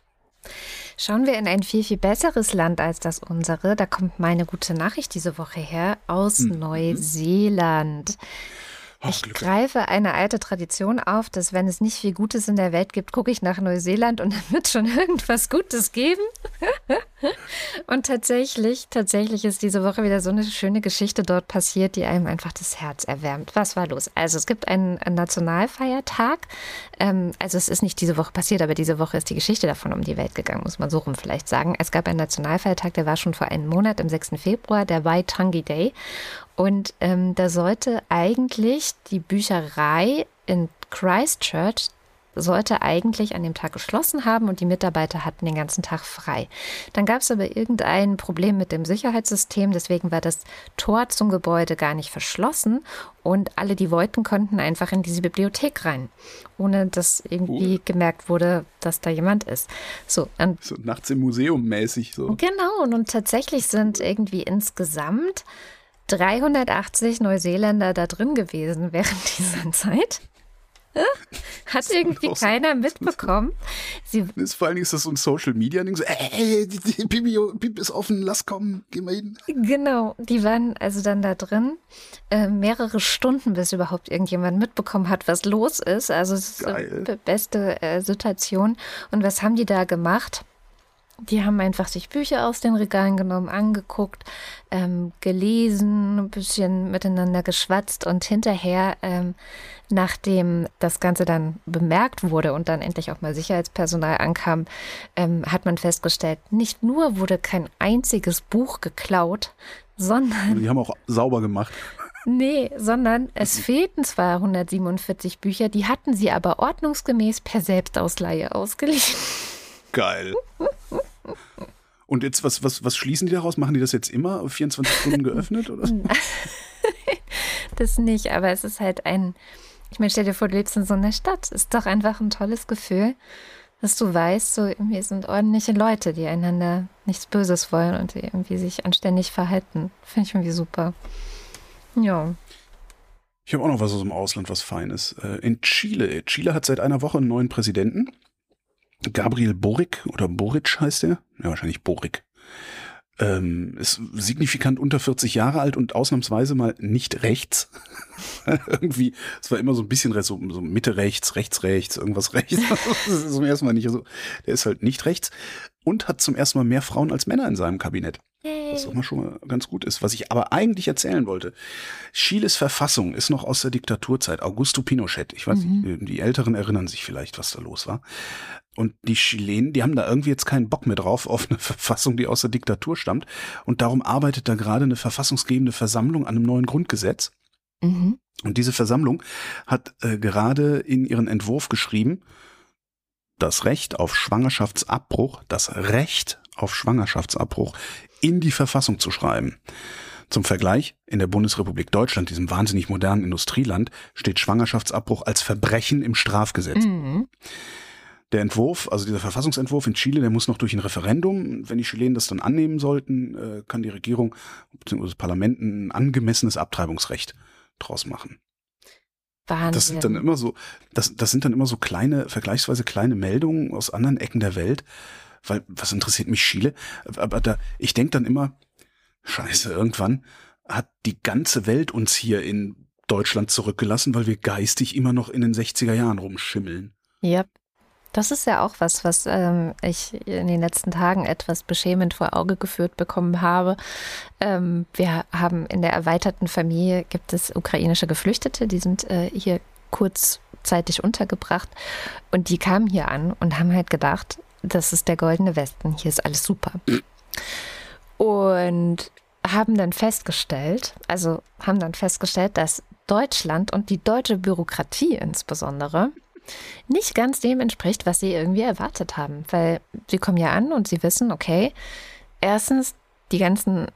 Schauen wir in ein viel, viel besseres Land als das unsere. Da kommt meine gute Nachricht diese Woche her aus mhm. Neuseeland. Ich greife eine alte Tradition auf, dass wenn es nicht viel Gutes in der Welt gibt, gucke ich nach Neuseeland und dann wird schon irgendwas Gutes geben. und tatsächlich, tatsächlich ist diese Woche wieder so eine schöne Geschichte dort passiert, die einem einfach das Herz erwärmt. Was war los? Also es gibt einen, einen Nationalfeiertag. Ähm, also es ist nicht diese Woche passiert, aber diese Woche ist die Geschichte davon um die Welt gegangen, muss man so rum vielleicht sagen. Es gab einen Nationalfeiertag, der war schon vor einem Monat, am 6. Februar, der Waitangi Day. Und ähm, da sollte eigentlich die Bücherei in Christchurch sollte eigentlich an dem Tag geschlossen haben und die Mitarbeiter hatten den ganzen Tag frei. Dann gab es aber irgendein Problem mit dem Sicherheitssystem, deswegen war das Tor zum Gebäude gar nicht verschlossen und alle, die wollten, konnten einfach in diese Bibliothek rein, ohne dass irgendwie cool. gemerkt wurde, dass da jemand ist. So, und so nachts im Museum mäßig so. Genau, und tatsächlich sind irgendwie insgesamt 380 Neuseeländer da drin gewesen während dieser Zeit. Hat irgendwie keiner mitbekommen. Sie vor allen Dingen ist das so ein Social Media Ding, so, ey, die, die Bibi, Bibi ist offen, lass kommen, geh mal hin. Genau, die waren also dann da drin äh, mehrere Stunden, bis überhaupt irgendjemand mitbekommen hat, was los ist. Also es ist die beste äh, Situation. Und was haben die da gemacht? Die haben einfach sich Bücher aus den Regalen genommen, angeguckt, ähm, gelesen, ein bisschen miteinander geschwatzt und hinterher, ähm, nachdem das Ganze dann bemerkt wurde und dann endlich auch mal Sicherheitspersonal ankam, ähm, hat man festgestellt, nicht nur wurde kein einziges Buch geklaut, sondern. Die haben auch sauber gemacht. Nee, sondern es fehlten zwar 147 Bücher, die hatten sie aber ordnungsgemäß per Selbstausleihe ausgeliehen. Geil. Und jetzt, was, was, was schließen die daraus? Machen die das jetzt immer 24 Stunden geöffnet? Oder? das nicht, aber es ist halt ein, ich meine, stell dir vor, du lebst in so einer Stadt. Ist doch einfach ein tolles Gefühl, dass du weißt, so irgendwie sind ordentliche Leute, die einander nichts Böses wollen und die irgendwie sich anständig verhalten. Finde ich irgendwie super. Ja. Ich habe auch noch was aus dem Ausland, was Feines. Äh, in Chile. Chile hat seit einer Woche einen neuen Präsidenten. Gabriel Boric oder Boric heißt er. Ja, wahrscheinlich Boric. Ähm, ist signifikant unter 40 Jahre alt und ausnahmsweise mal nicht rechts. Irgendwie, es war immer so ein bisschen so, so Mitte rechts, rechts rechts, irgendwas rechts. das ist zum ersten Mal nicht so. Der ist halt nicht rechts und hat zum ersten Mal mehr Frauen als Männer in seinem Kabinett. Was auch mal schon mal ganz gut ist. Was ich aber eigentlich erzählen wollte. Chiles Verfassung ist noch aus der Diktaturzeit. Augusto Pinochet. Ich weiß Mhm. nicht, die Älteren erinnern sich vielleicht, was da los war. Und die Chilenen, die haben da irgendwie jetzt keinen Bock mehr drauf auf eine Verfassung, die aus der Diktatur stammt. Und darum arbeitet da gerade eine verfassungsgebende Versammlung an einem neuen Grundgesetz. Mhm. Und diese Versammlung hat äh, gerade in ihren Entwurf geschrieben, das Recht auf Schwangerschaftsabbruch, das Recht auf Schwangerschaftsabbruch in die Verfassung zu schreiben. Zum Vergleich, in der Bundesrepublik Deutschland, diesem wahnsinnig modernen Industrieland, steht Schwangerschaftsabbruch als Verbrechen im Strafgesetz. Mhm. Der Entwurf, also dieser Verfassungsentwurf in Chile, der muss noch durch ein Referendum. Wenn die Chilenen das dann annehmen sollten, äh, kann die Regierung bzw. das Parlament ein angemessenes Abtreibungsrecht draus machen. Wahnsinn. Das sind dann immer so, das, das sind dann immer so kleine, vergleichsweise kleine Meldungen aus anderen Ecken der Welt, weil was interessiert mich Chile? Aber da, ich denke dann immer, scheiße, irgendwann hat die ganze Welt uns hier in Deutschland zurückgelassen, weil wir geistig immer noch in den 60er Jahren rumschimmeln. Ja, das ist ja auch was, was ähm, ich in den letzten Tagen etwas beschämend vor Auge geführt bekommen habe. Ähm, wir haben in der erweiterten Familie gibt es ukrainische Geflüchtete, die sind äh, hier kurzzeitig untergebracht und die kamen hier an und haben halt gedacht, das ist der goldene Westen, hier ist alles super. Und haben dann festgestellt, also haben dann festgestellt, dass Deutschland und die deutsche Bürokratie insbesondere nicht ganz dem entspricht, was sie irgendwie erwartet haben. Weil sie kommen ja an und sie wissen, okay, erstens, die ganzen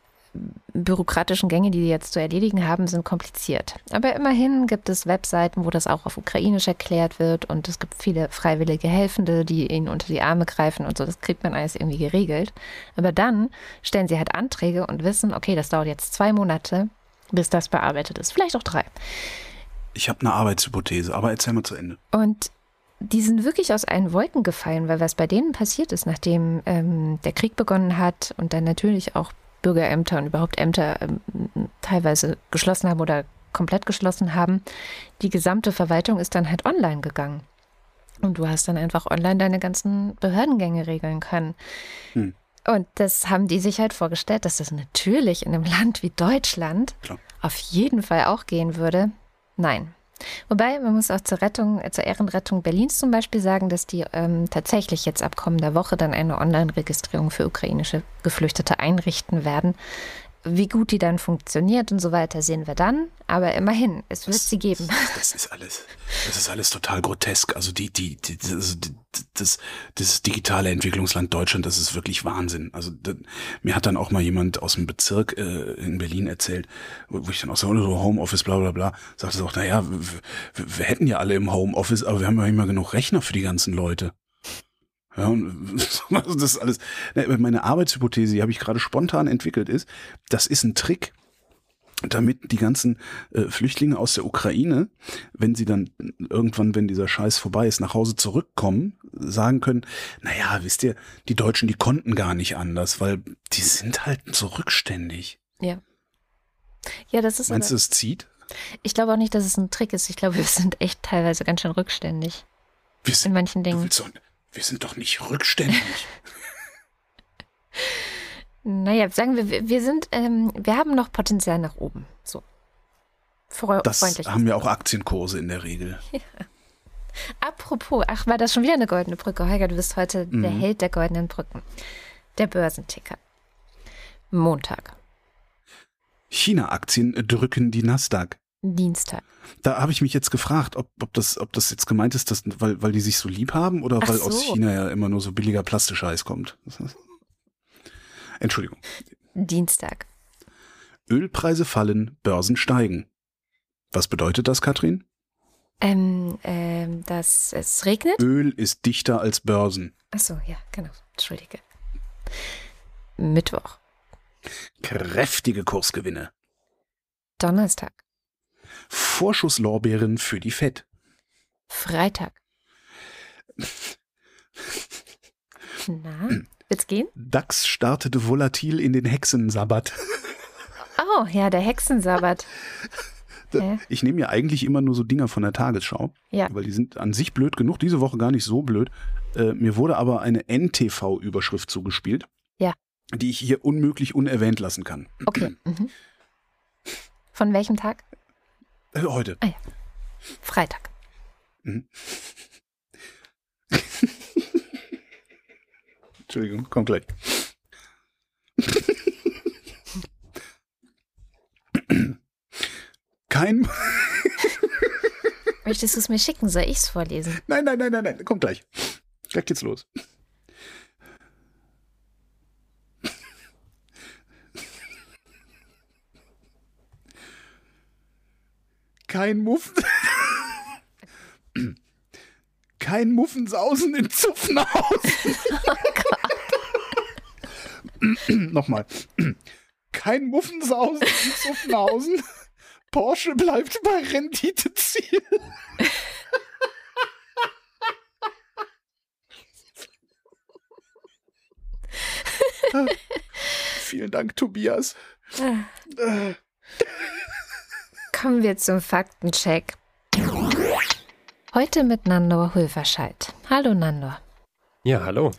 bürokratischen Gänge, die sie jetzt zu erledigen haben, sind kompliziert. Aber immerhin gibt es Webseiten, wo das auch auf Ukrainisch erklärt wird und es gibt viele freiwillige Helfende, die ihnen unter die Arme greifen und so. Das kriegt man alles irgendwie geregelt. Aber dann stellen sie halt Anträge und wissen, okay, das dauert jetzt zwei Monate, bis das bearbeitet ist. Vielleicht auch drei. Ich habe eine Arbeitshypothese, aber erzähl mal zu Ende. Und die sind wirklich aus allen Wolken gefallen, weil was bei denen passiert ist, nachdem ähm, der Krieg begonnen hat und dann natürlich auch Bürgerämter und überhaupt Ämter ähm, teilweise geschlossen haben oder komplett geschlossen haben, die gesamte Verwaltung ist dann halt online gegangen. Und du hast dann einfach online deine ganzen Behördengänge regeln können. Hm. Und das haben die sich halt vorgestellt, dass das natürlich in einem Land wie Deutschland Klar. auf jeden Fall auch gehen würde. Nein. Wobei, man muss auch zur Rettung, äh, zur Ehrenrettung Berlins zum Beispiel sagen, dass die ähm, tatsächlich jetzt ab kommender Woche dann eine Online-Registrierung für ukrainische Geflüchtete einrichten werden. Wie gut die dann funktioniert und so weiter, sehen wir dann. Aber immerhin, es wird sie geben. Das ist alles, das ist alles total grotesk. Also die, die, die das, das, das digitale Entwicklungsland Deutschland, das ist wirklich Wahnsinn. Also das, mir hat dann auch mal jemand aus dem Bezirk äh, in Berlin erzählt, wo, wo ich dann auch so, Homeoffice, bla bla bla, sagte so, naja, wir, wir hätten ja alle im Homeoffice, aber wir haben ja immer genug Rechner für die ganzen Leute. Ja, und das ist alles. ne, Meine Arbeitshypothese, die habe ich gerade spontan entwickelt, ist, das ist ein Trick, damit die ganzen äh, Flüchtlinge aus der Ukraine, wenn sie dann irgendwann, wenn dieser Scheiß vorbei ist, nach Hause zurückkommen, sagen können, naja, wisst ihr, die Deutschen, die konnten gar nicht anders, weil die sind halt so rückständig. Ja. Ja, das ist Meinst du, es zieht? Ich glaube auch nicht, dass es ein Trick ist. Ich glaube, wir sind echt teilweise ganz schön rückständig Wir in sind, manchen du Dingen. willst doch, wir sind doch nicht rückständig. Naja, sagen wir, wir- sind, ähm, wir haben noch Potenzial nach oben. So. Freu Das haben ja auch Aktienkurse in der Regel. Apropos, ach, war das schon wieder eine goldene Brücke? Holger, du bist heute der Mhm. Held der goldenen Brücken. Der Börsenticker. Montag, China-Aktien drücken die Nasdaq. Dienstag. Da habe ich mich jetzt gefragt, ob, ob, das, ob das jetzt gemeint ist, dass, weil, weil die sich so lieb haben oder Ach weil so. aus China ja immer nur so billiger Plastikscheiß kommt. Entschuldigung. Dienstag. Ölpreise fallen, Börsen steigen. Was bedeutet das, Katrin? Ähm, ähm, dass es regnet? Öl ist dichter als Börsen. Achso, ja, genau. Entschuldige. Mittwoch. Kräftige Kursgewinne. Donnerstag. Vorschusslorbeeren für die Fed. Freitag. Na, wird's gehen? DAX startete volatil in den Hexensabbat. Oh, ja, der Hexensabbat. Ich nehme ja eigentlich immer nur so Dinger von der Tagesschau, Ja. weil die sind an sich blöd genug. Diese Woche gar nicht so blöd. Äh, mir wurde aber eine NTV-Überschrift zugespielt, Ja. die ich hier unmöglich unerwähnt lassen kann. Okay. Mhm. Von welchem Tag? Äh, heute. Freitag. Entschuldigung, kommt gleich. Kein. Möchtest du es mir schicken? Soll ich es vorlesen? Nein, nein, nein, nein, nein, kommt gleich. Gleich geht's los. Kein Muffen. Kein Muffensausen in Zuffenhausen. Nochmal. Kein Muffensausen in Zuffenhausen. Porsche bleibt bei Renditeziel. Vielen Dank, Tobias. Äh, Kommen wir zum Faktencheck. Heute mit Nandor Hulverscheid. Hallo Nandor. Ja, hallo.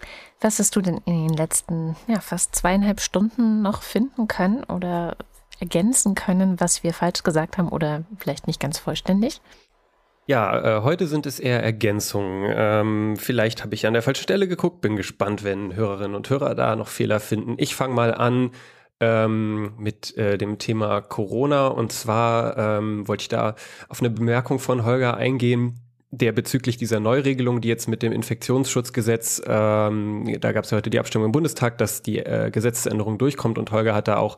Was hast du denn in den letzten ja, fast zweieinhalb Stunden noch finden können oder ergänzen können, was wir falsch gesagt haben oder vielleicht nicht ganz vollständig? Ja, äh, heute sind es eher Ergänzungen. Ähm, vielleicht habe ich an der falschen Stelle geguckt, bin gespannt, wenn Hörerinnen und Hörer da noch Fehler finden. Ich fange mal an ähm, mit äh, dem Thema Corona. Und zwar ähm, wollte ich da auf eine Bemerkung von Holger eingehen, der bezüglich dieser Neuregelung, die jetzt mit dem Infektionsschutzgesetz, ähm, da gab es ja heute die Abstimmung im Bundestag, dass die äh, Gesetzesänderung durchkommt. Und Holger hat da auch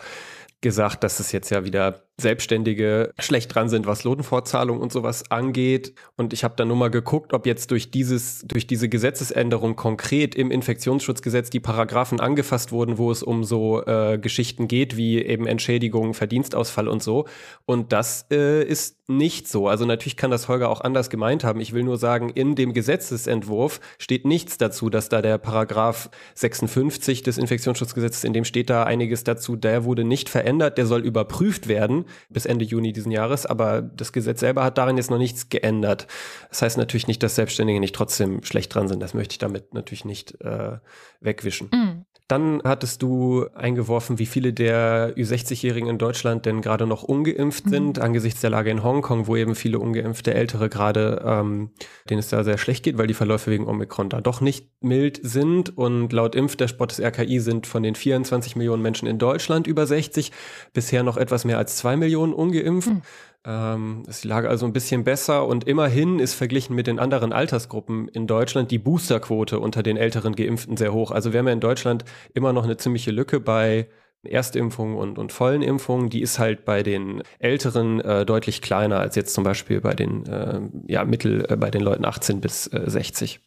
gesagt, dass es jetzt ja wieder Selbstständige schlecht dran sind, was Lohnfortzahlung und sowas angeht. Und ich habe dann nur mal geguckt, ob jetzt durch dieses, durch diese Gesetzesänderung konkret im Infektionsschutzgesetz die Paragraphen angefasst wurden, wo es um so äh, Geschichten geht, wie eben Entschädigung, Verdienstausfall und so. Und das äh, ist nicht so. Also natürlich kann das Holger auch anders gemeint haben. Ich will nur sagen, in dem Gesetzesentwurf steht nichts dazu, dass da der Paragraph 56 des Infektionsschutzgesetzes, in dem steht da einiges dazu, der wurde nicht verändert, der soll überprüft werden bis Ende Juni diesen Jahres, aber das Gesetz selber hat darin jetzt noch nichts geändert. Das heißt natürlich nicht, dass Selbstständige nicht trotzdem schlecht dran sind. Das möchte ich damit natürlich nicht äh, wegwischen. Mhm. Dann hattest du eingeworfen, wie viele der Ü60-Jährigen in Deutschland denn gerade noch ungeimpft Mhm. sind, angesichts der Lage in Hongkong, wo eben viele ungeimpfte Ältere gerade, ähm, denen es da sehr schlecht geht, weil die Verläufe wegen Omikron da doch nicht mild sind. Und laut Impfdashboard des RKI sind von den 24 Millionen Menschen in Deutschland über 60 bisher noch etwas mehr als zwei Millionen ungeimpft. Mhm. Ähm, die Lage also ein bisschen besser und immerhin ist verglichen mit den anderen Altersgruppen in Deutschland die Boosterquote unter den älteren Geimpften sehr hoch. Also wir haben ja in Deutschland immer noch eine ziemliche Lücke bei Erstimpfungen und, und vollen Impfungen. Die ist halt bei den Älteren äh, deutlich kleiner als jetzt zum Beispiel bei den äh, ja, Mittel, äh, bei den Leuten 18 bis äh, 60.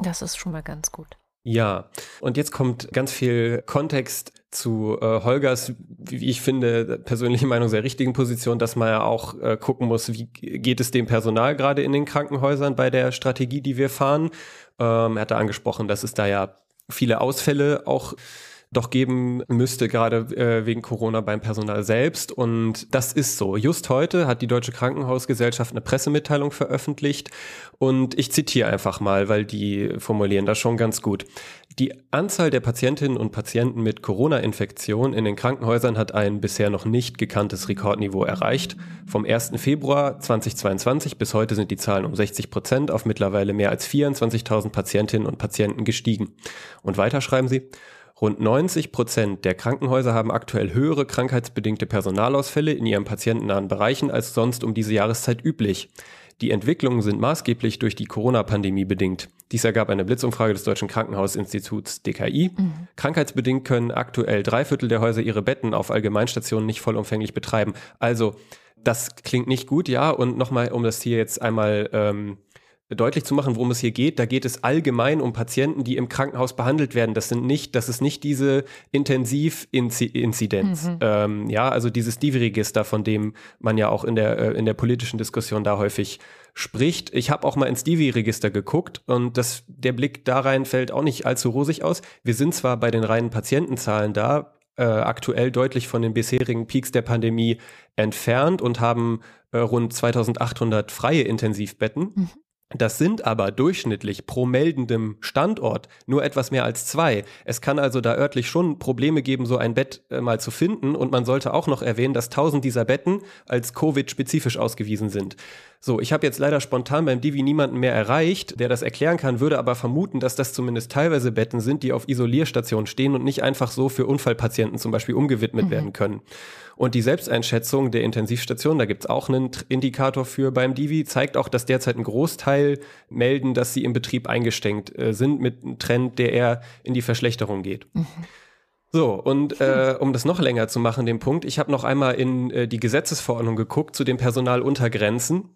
Das ist schon mal ganz gut. Ja, und jetzt kommt ganz viel Kontext zu äh, Holgers, wie ich finde, persönliche Meinung sehr richtigen Position, dass man ja auch äh, gucken muss, wie geht es dem Personal gerade in den Krankenhäusern bei der Strategie, die wir fahren. Ähm, er hat da angesprochen, dass es da ja viele Ausfälle auch doch geben müsste, gerade äh, wegen Corona beim Personal selbst. Und das ist so. Just heute hat die Deutsche Krankenhausgesellschaft eine Pressemitteilung veröffentlicht. Und ich zitiere einfach mal, weil die formulieren das schon ganz gut. Die Anzahl der Patientinnen und Patienten mit Corona-Infektion in den Krankenhäusern hat ein bisher noch nicht gekanntes Rekordniveau erreicht. Vom 1. Februar 2022 bis heute sind die Zahlen um 60 Prozent auf mittlerweile mehr als 24.000 Patientinnen und Patienten gestiegen. Und weiter schreiben sie, Rund 90 Prozent der Krankenhäuser haben aktuell höhere krankheitsbedingte Personalausfälle in ihren patientennahen Bereichen als sonst um diese Jahreszeit üblich. Die Entwicklungen sind maßgeblich durch die Corona-Pandemie bedingt. Dies ergab eine Blitzumfrage des Deutschen Krankenhausinstituts DKI. Krankheitsbedingt können aktuell drei Viertel der Häuser ihre Betten auf Allgemeinstationen nicht vollumfänglich betreiben. Also Das klingt nicht gut, ja. Und nochmal, um das hier jetzt einmal ähm, deutlich zu machen, worum es hier geht. Da geht es allgemein um Patienten, die im Krankenhaus behandelt werden. Das sind nicht, das ist nicht diese Intensivinzidenz. Mhm. Ähm, ja, also dieses Divi-Register, von dem man ja auch in der, äh, in der politischen Diskussion da häufig spricht. Ich habe auch mal ins Divi-Register geguckt und das, der Blick da rein fällt auch nicht allzu rosig aus. Wir sind zwar bei den reinen Patientenzahlen da, äh, aktuell deutlich von den bisherigen Peaks der Pandemie entfernt und haben äh, rund 2800 freie Intensivbetten. Mhm. Das sind aber durchschnittlich pro meldendem Standort nur etwas mehr als zwei. Es kann also da örtlich schon Probleme geben, so ein Bett äh, mal zu finden. Und man sollte auch noch erwähnen, dass tausend dieser Betten als Covid-spezifisch ausgewiesen sind. So, ich habe jetzt leider spontan beim Divi niemanden mehr erreicht, der das erklären kann, würde aber vermuten, dass das zumindest teilweise Betten sind, die auf Isolierstationen stehen und nicht einfach so für Unfallpatienten zum Beispiel umgewidmet mhm. werden können. Und die Selbsteinschätzung der Intensivstation, da gibt's auch einen Indikator für beim Divi, zeigt auch, dass derzeit ein Großteil melden, dass sie im Betrieb eingeschränkt äh, sind mit einem Trend, der eher in die Verschlechterung geht. Mhm. So, und äh, um das noch länger zu machen, den Punkt, ich habe noch einmal in äh, die Gesetzesverordnung geguckt zu den Personaluntergrenzen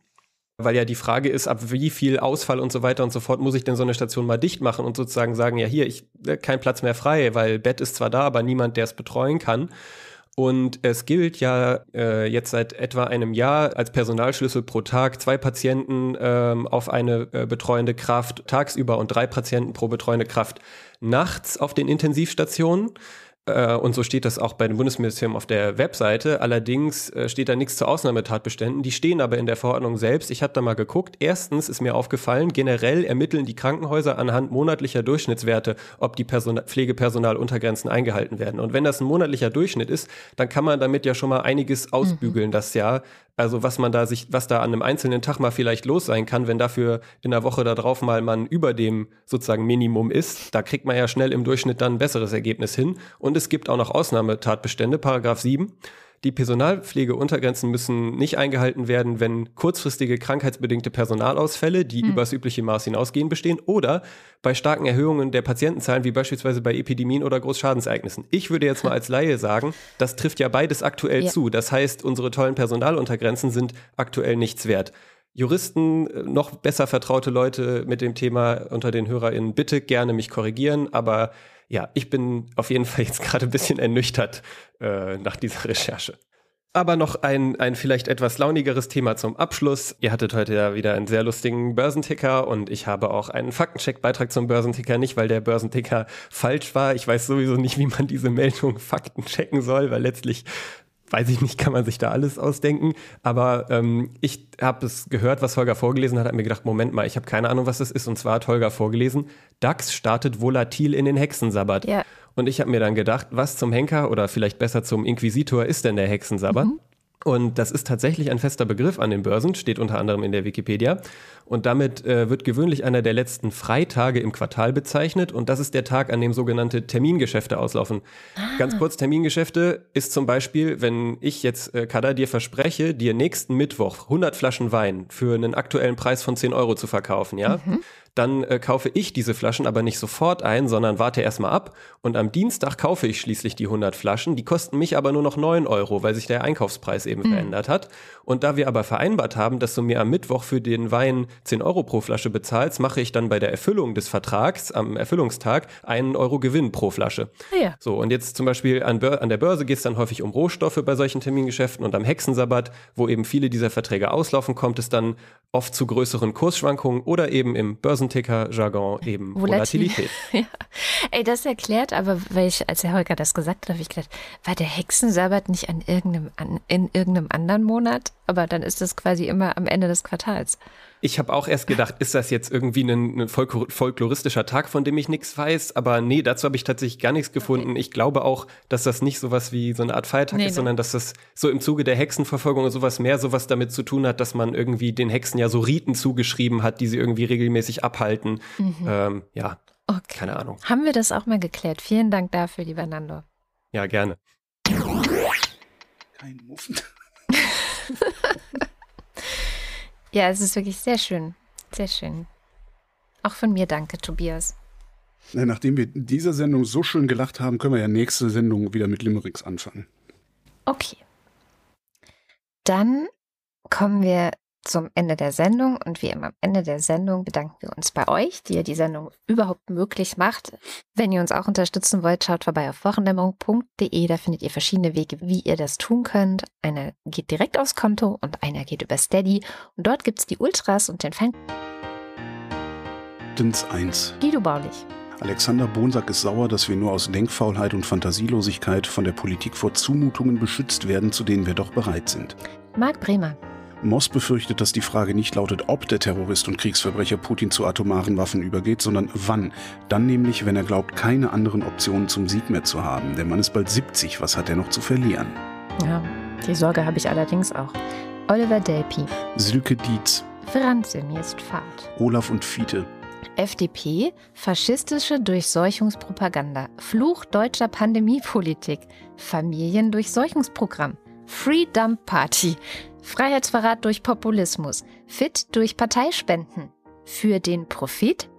weil ja die Frage ist, ab wie viel Ausfall und so weiter und so fort muss ich denn so eine Station mal dicht machen und sozusagen sagen, ja hier, ich äh, kein Platz mehr frei, weil Bett ist zwar da, aber niemand, der es betreuen kann. Und es gilt ja äh, jetzt seit etwa einem Jahr als Personalschlüssel pro Tag zwei Patienten ähm, auf eine äh, betreuende Kraft tagsüber und drei Patienten pro betreuende Kraft nachts auf den Intensivstationen. Äh, und so steht das auch bei dem Bundesministerium auf der Webseite. Allerdings äh, steht da nichts zu Ausnahmetatbeständen. Die stehen aber in der Verordnung selbst. Ich habe da mal geguckt. Erstens ist mir aufgefallen, generell ermitteln die Krankenhäuser anhand monatlicher Durchschnittswerte, ob die Person Pflegepersonaluntergrenzen eingehalten werden. Und wenn das ein monatlicher Durchschnitt ist, dann kann man damit ja schon mal einiges ausbügeln, mhm. das Jahr. Also was man da sich, was da an einem einzelnen Tag mal vielleicht los sein kann, wenn dafür in der Woche darauf mal man über dem sozusagen Minimum ist, da kriegt man ja schnell im Durchschnitt dann ein besseres Ergebnis hin. Und es gibt auch noch Ausnahmetatbestände, Paragraph 7. Die Personalpflegeuntergrenzen müssen nicht eingehalten werden, wenn kurzfristige krankheitsbedingte Personalausfälle, die hm. übers übliche Maß hinausgehen, bestehen oder bei starken Erhöhungen der Patientenzahlen, wie beispielsweise bei Epidemien oder Großschadensereignissen. Ich würde jetzt mal als Laie sagen, das trifft ja beides aktuell ja. zu. Das heißt, unsere tollen Personaluntergrenzen sind aktuell nichts wert. Juristen, äh, noch besser vertraute Leute mit dem Thema unter den HörerInnen, bitte gerne mich korrigieren, aber ja, ich bin auf jeden Fall jetzt gerade ein bisschen ernüchtert äh, nach dieser Recherche. Aber noch ein, ein vielleicht etwas launigeres Thema zum Abschluss. Ihr hattet heute ja wieder einen sehr lustigen Börsenticker und ich habe auch einen Faktencheck-Beitrag zum Börsenticker. Nicht, weil der Börsenticker falsch war. Ich weiß sowieso nicht, wie man diese Meldung Fakten checken soll, weil letztlich weiß ich nicht, kann man sich da alles ausdenken. Aber ähm, ich habe es gehört, was Holger vorgelesen hat, habe mir gedacht, Moment mal, ich habe keine Ahnung, was das ist. Und zwar hat Holger vorgelesen, DAX startet volatil in den Hexensabbat. Ja. Und ich habe mir dann gedacht, was zum Henker oder vielleicht besser zum Inquisitor ist denn der Hexensabbat? Mhm. Und das ist tatsächlich ein fester Begriff an den Börsen, steht unter anderem in der Wikipedia. Und damit äh, wird gewöhnlich einer der letzten Freitage im Quartal bezeichnet. Und das ist der Tag, an dem sogenannte Termingeschäfte auslaufen. Ah. Ganz kurz, Termingeschäfte ist zum Beispiel, wenn ich jetzt, äh, Kada, dir verspreche, dir nächsten Mittwoch 100 Flaschen Wein für einen aktuellen Preis von 10 Euro zu verkaufen, ja? Mhm dann äh, kaufe ich diese Flaschen aber nicht sofort ein, sondern warte erstmal ab und am Dienstag kaufe ich schließlich die 100 Flaschen. Die kosten mich aber nur noch 9 Euro, weil sich der Einkaufspreis eben mhm. verändert hat. Und da wir aber vereinbart haben, dass du mir am Mittwoch für den Wein 10 Euro pro Flasche bezahlst, mache ich dann bei der Erfüllung des Vertrags am Erfüllungstag einen Euro Gewinn pro Flasche. Ah ja. So, und jetzt zum Beispiel an, an der Börse geht es dann häufig um Rohstoffe bei solchen Termingeschäften und am Hexensabbat, wo eben viele dieser Verträge auslaufen, kommt es dann oft zu größeren Kursschwankungen oder eben im Börsenticker-Jargon eben Volatilität. ja. Ey, das erklärt aber, weil ich, als Herr Holger das gesagt hat, habe ich gedacht, war der Hexensabbat nicht an irgendeinem, an, in irgendeinem anderen Monat? Aber dann ist das quasi immer am Ende des Quartals. Ich habe auch erst gedacht, ist das jetzt irgendwie ein, ein folkloristischer Tag, von dem ich nichts weiß? Aber nee, dazu habe ich tatsächlich gar nichts gefunden. Okay. Ich glaube auch, dass das nicht sowas wie so eine Art Feiertag nee, ist, sondern dass das so im Zuge der Hexenverfolgung und sowas mehr sowas damit zu tun hat, dass man irgendwie den Hexen ja so Riten zugeschrieben hat, die sie irgendwie regelmäßig abhalten. Mhm. Ähm, ja, okay. keine Ahnung. Haben wir das auch mal geklärt? Vielen Dank dafür, lieber Nando. Ja, gerne. Kein Muffen. Ja, es ist wirklich sehr schön. Sehr schön. Auch von mir danke, Tobias. Nachdem wir in dieser Sendung so schön gelacht haben, können wir ja nächste Sendung wieder mit Limericks anfangen. Okay. Dann kommen wir zum Ende der Sendung und wie immer am Ende der Sendung bedanken wir uns bei euch, die ihr die Sendung überhaupt möglich macht. Wenn ihr uns auch unterstützen wollt, schaut vorbei auf wochendämmerung.de, da findet ihr verschiedene Wege, wie ihr das tun könnt. Einer geht direkt aufs Konto und einer geht über Steady und dort gibt es die Ultras und den Fan. 1. Guido Baulich. Alexander Bonsack ist sauer, dass wir nur aus Denkfaulheit und Fantasielosigkeit von der Politik vor Zumutungen beschützt werden, zu denen wir doch bereit sind. Marc Bremer. Moss befürchtet, dass die Frage nicht lautet, ob der Terrorist und Kriegsverbrecher Putin zu atomaren Waffen übergeht, sondern wann. Dann nämlich, wenn er glaubt, keine anderen Optionen zum Sieg mehr zu haben. Der Mann ist bald 70, was hat er noch zu verlieren? Ja, die Sorge habe ich allerdings auch. Oliver Delpi. Silke Dietz. Franze, mir ist Fahrt. Olaf und Fiete. FDP, faschistische Durchseuchungspropaganda, Fluch deutscher Pandemiepolitik, Familiendurchseuchungsprogramm, Free Dump Party, Freiheitsverrat durch Populismus, Fit durch Parteispenden, für den Profit,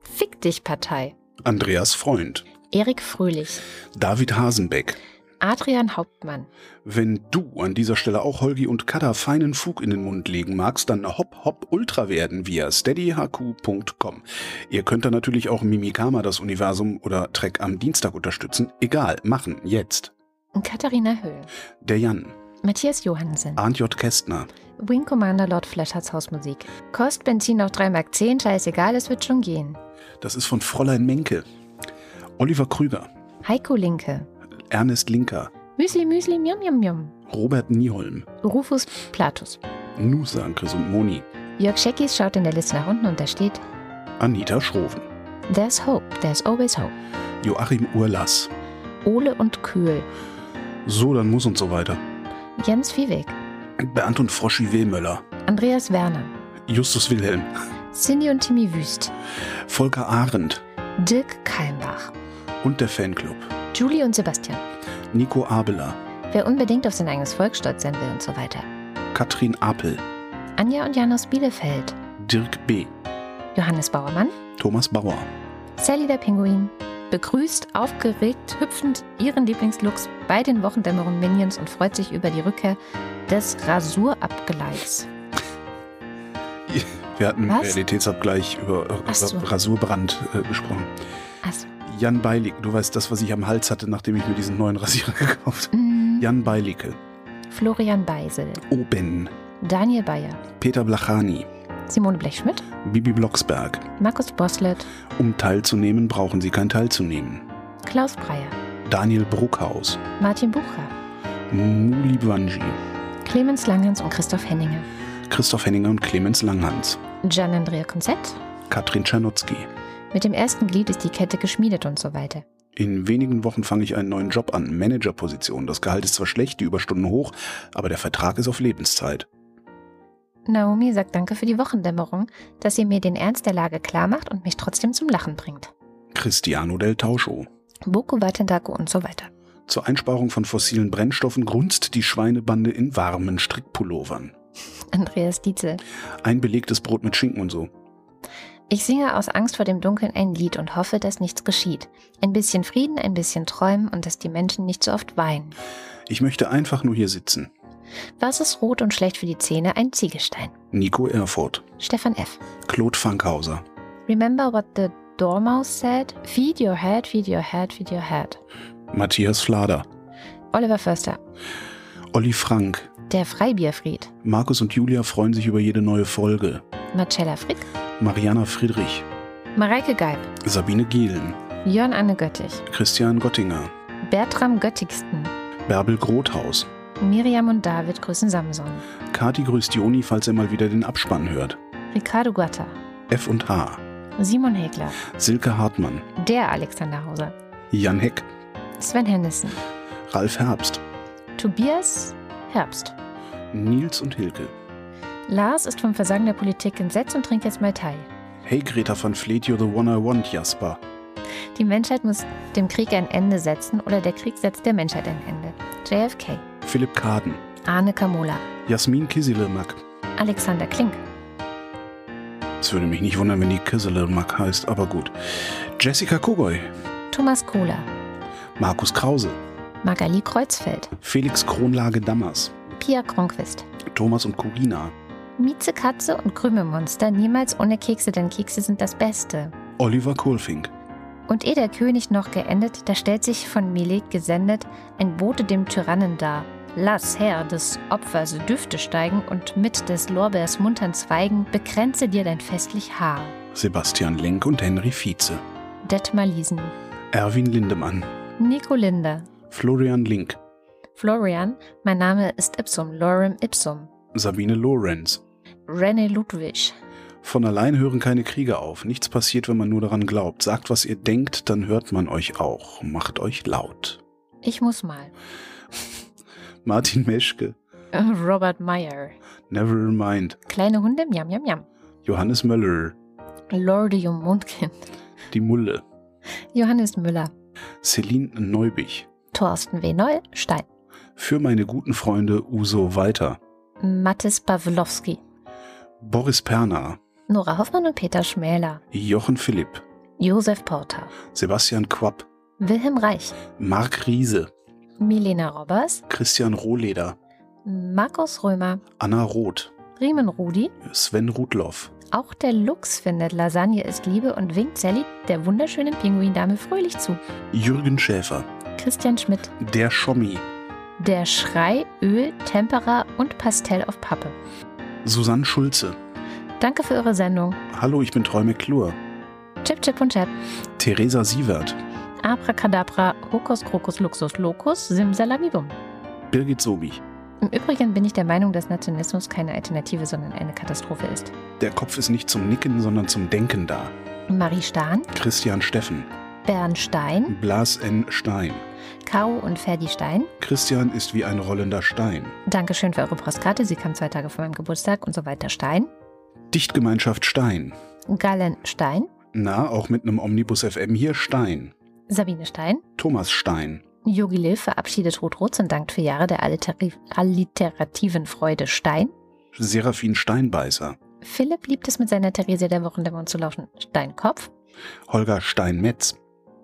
Fick dich Partei, Andreas Freund. Erik Fröhlich, David Hasenbeck. Adrian Hauptmann, Wenn du an dieser Stelle auch Holgi und Kada feinen Fug in den Mund legen magst, dann hopp hopp ultra werden via steadyhq.com. Ihr könnt dann natürlich auch Mimikama das Universum oder Trek am Dienstag unterstützen. Egal, machen, jetzt. Katharina Höhl, Der Jan, Matthias Johansen, Arndt J. Kästner, Wing Commander Lord Fleschards Hausmusik. Kost Benzin auf 3 Mark 10, scheißegal, es wird schon gehen. das ist von Fräulein Menke. Oliver Krüger, Heiko Linke, Ernest Linker, Müsli Müsli Miam Miam Miam, Robert Nieholm, Rufus Platus. Nusa, Chris und Moni, Jörg Scheckis schaut in der Liste nach unten und da steht Anita Schroven, There's hope, there's always hope. Joachim Urlass. Ole und Kühl, So, dann muss und so weiter. Jens Viehweg, Bernd und Froschi Wehmöller, Andreas Werner, Justus Wilhelm, Cindy und Timmy Wüst, Volker Arendt. Dirk Kalmbach, und der Fanclub, Julie und Sebastian. Nico Abeler, Wer unbedingt auf sein eigenes Volk stolz sein will und so weiter. Katrin Apel, Anja und Jan aus Bielefeld, Dirk B., Johannes Bauermann, Thomas Bauer, Sally der Pinguin, begrüßt aufgeregt, hüpfend ihren Lieblingslooks bei den Wochendämmerung Minions und freut sich über die Rückkehr des Rasurabgleichs. Wir hatten Was? Realitätsabgleich über so. Rasurbrand äh, gesprochen. Also, Jan Beilig, du weißt das, was ich am Hals hatte, nachdem ich mir diesen neuen Rasierer gekauft habe. mm, Jan Beilicke, Florian Beisel, Oben, Daniel Bayer, Peter Blachani, Simone Blechschmidt, Bibi Blocksberg. Markus Boslett, Um teilzunehmen, brauchen sie kein Teilzunehmen. Klaus Breyer, Daniel Bruckhaus, Martin Bucher, Muli Bwanji, Clemens Langhans und Christoph Henninger, Christoph Henninger und Clemens Langhans, Gian-Andrea Konzett. Katrin Czernotzki. Mit dem ersten Glied ist die Kette geschmiedet und so weiter. In wenigen Wochen fange ich einen neuen Job an, Managerposition. Das Gehalt ist zwar schlecht, die Überstunden hoch, aber der Vertrag ist auf Lebenszeit. Naomi sagt Danke für die Wochendämmerung, dass sie mir den Ernst der Lage klar macht und mich trotzdem zum Lachen bringt. Cristiano del Tauscho. Boku Watendaku und so weiter. Zur Einsparung von fossilen Brennstoffen grunzt die Schweinebande in warmen Strickpullovern. Andreas Dietzel. Ein belegtes Brot mit Schinken und so. Ich singe aus Angst vor dem Dunkeln ein Lied und hoffe, dass nichts geschieht. Ein bisschen Frieden, ein bisschen Träumen und dass die Menschen nicht so oft weinen. Ich möchte einfach nur hier sitzen. Was ist rot und schlecht für die Zähne? Ein Ziegelstein. Nico Erfurt. Stefan F. Claude Fankhauser. Remember what the Dormouse said? Feed your head, feed your head, feed your head. Matthias Flader. Oliver Förster. Olli Frank. Der Freibierfried. Markus und Julia freuen sich über jede neue Folge. Marcella Frick. Mariana Friedrich. Mareike Geib. Sabine Gielen. Jörn Anne Göttich. Christian Gottinger. Bertram Göttigsten. Bärbel Grothaus. Miriam und David grüßen Samson. Kati grüßt Joni, falls er mal wieder den Abspann hört. Ricardo Guatta. F und H. Simon Hegler. Silke Hartmann. Der Alexander Hauser. Jan Heck. Sven Hennissen. Ralf Herbst. Tobias Herbst. Nils und Hilke. Lars ist vom Versagen der Politik entsetzt und trinkt jetzt Mai Tai. Hey Greta van Fleet, you're the one I want, Jasper. Die Menschheit muss dem Krieg ein Ende setzen oder der Krieg setzt der Menschheit ein Ende. JFK. Philipp Kaden. Arne Kamola. Jasmin Kisilemak. Alexander Klink. Es würde mich nicht wundern, wenn die Kisilemak heißt, aber gut. Jessica Kogoy. Thomas Kohler. Markus Krause. Magali Kreuzfeld. Felix Kronlage Dammers. Pia Kronquist. Thomas und Corina. Mieze Katze und Krümelmonster niemals ohne Kekse, denn Kekse sind das Beste. Oliver Kohlfink. Und eh der König noch geendet, da stellt sich von Milet gesendet ein Bote dem Tyrannen dar. Lass, Herr, des Opfers Düfte steigen und mit des Lorbeers muntern Zweigen bekränze dir dein festlich Haar. Sebastian Lenk und Henry Vize. Detmar Liesen. Erwin Lindemann. Nico Linde. Florian Link. Florian, mein Name ist Ipsum, Lorem Ipsum. Sabine Lorenz. René Ludwig. Von allein hören keine Kriege auf. Nichts passiert, wenn man nur daran glaubt. Sagt, was ihr denkt, dann hört man euch auch. Macht euch laut. Ich muss mal. Martin Meschke. Robert Meyer. Never mind. Kleine Hunde, miam, miam, miam. Johannes Möller. Lordium Mondkind. Die Mulle. Johannes Müller. Celine Neubich. Thorsten W. Neu, Stein. Für meine guten Freunde Uso Walter. Mathis Pawlowski. Boris Perner. Nora Hoffmann und Peter Schmäler. Jochen Philipp. Josef Porter. Sebastian Quapp. Wilhelm Reich. Marc Riese. Milena Robbers. Christian Rohleder. Markus Römer. Anna Roth. Riemen Rudi. Sven Rudloff. Auch der Lux findet Lasagne ist Liebe und winkt Sally, der wunderschönen Pinguindame, fröhlich zu. Jürgen Schäfer. Christian Schmidt. Der Schommi. Der Schrei, Öl, Tempera und Pastell auf Pappe. Susanne Schulze. Danke für eure Sendung. Hallo, ich bin Troy McClure. Chip, Chip und Chap. Theresa Sievert. Abracadabra, Hokus, Krokus, Luxus, Locus, Simsalabibum. Birgit Sobich. Im Übrigen bin ich der Meinung, dass Nationalismus keine Alternative, sondern eine Katastrophe ist. Der Kopf ist nicht zum Nicken, sondern zum Denken da. Marie Stahn, Christian Steffen. Bernd Stein, Blas N. Stein. Caro und Ferdi Stein. Christian ist wie ein rollender Stein. Dankeschön für eure Postkarte. Sie kam zwei Tage vor meinem Geburtstag und so weiter. Stein. Dichtgemeinschaft Stein. Gallen Stein. Na, auch mit einem Omnibus FM hier Stein. Sabine Stein. Thomas Stein. Yogi Lill verabschiedet Rot-Rot und dankt für Jahre der alliteri- alliterativen Freude Stein. Seraphin Steinbeißer. Philipp liebt es mit seiner Theresia der Wochendämmerung zu laufen. Steinkopf. Holger Steinmetz.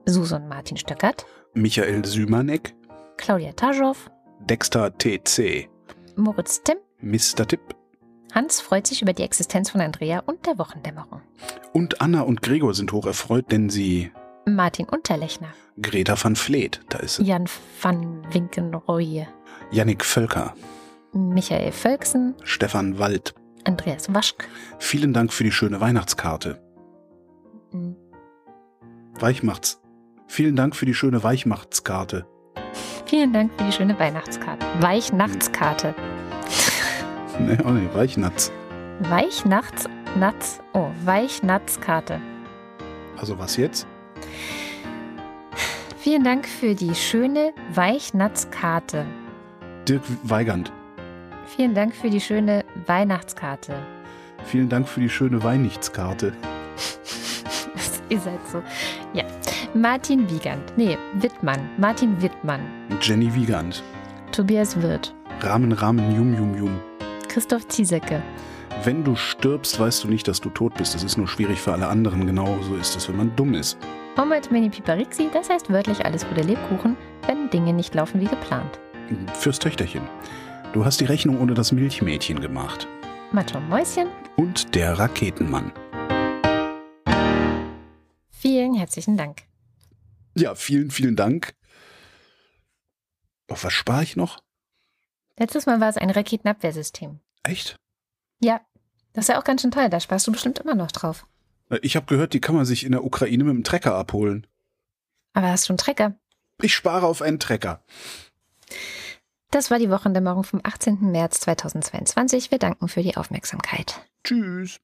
Susan Martin Stöckert. Michael Sümanek. Claudia Taschow. Dexter TC. Moritz Timm. Mr. Tipp. Hans freut sich über die Existenz von Andrea und der Wochendämmerung. Und Anna und Gregor sind hoch erfreut, denn sie. Martin Unterlechner. Greta van Vleet, da ist sie. Jan van Winkenroye. Yannick Völker. Michael Völksen. Stefan Wald. Andreas Waschk. Vielen Dank für die schöne Weihnachtskarte. Mhm. Weichmachts. Vielen Dank für die schöne Weichmachtskarte. Vielen Dank für die schöne Weihnachtskarte. Weichnachtskarte. Ne, oh ne, Weichnatz. Weichnachts. Natz. Oh, Weichnatzkarte. Also was jetzt? Vielen Dank für die schöne Weichnatzkarte. Dirk Weigand. Vielen Dank für die schöne Weihnachtskarte. Vielen Dank für die schöne Weihnichtskarte. Ihr seid so. Ja. Martin Wiegand. Nee, Wittmann. Martin Wittmann. Jenny Wiegand. Tobias Wirth. Rahmen, Rahmen, Jum, Jum, Jum. Christoph Ziesecke. Wenn du stirbst, weißt du nicht, dass du tot bist. Das ist nur schwierig für alle anderen. Genauso ist es, wenn man dumm ist. Omet Mini Piparixi, das heißt wörtlich alles der Lebkuchen, wenn Dinge nicht laufen wie geplant. Fürs Töchterchen. Du hast die Rechnung ohne das Milchmädchen gemacht. Macho Mäuschen, Und der Raketenmann. vielen herzlichen Dank. Ja, vielen, vielen Dank. Auf was spare ich noch? Letztes Mal war es ein Raketenabwehrsystem. Echt? Ja, das ist ja auch ganz schön toll, da sparst du bestimmt immer noch drauf. Ich habe gehört, die kann man sich in der Ukraine mit dem Trecker abholen. Aber hast du einen Trecker? Ich spare auf einen Trecker. Das war die Wochendämmerung vom 18. März 2022. Wir danken für die Aufmerksamkeit. Tschüss.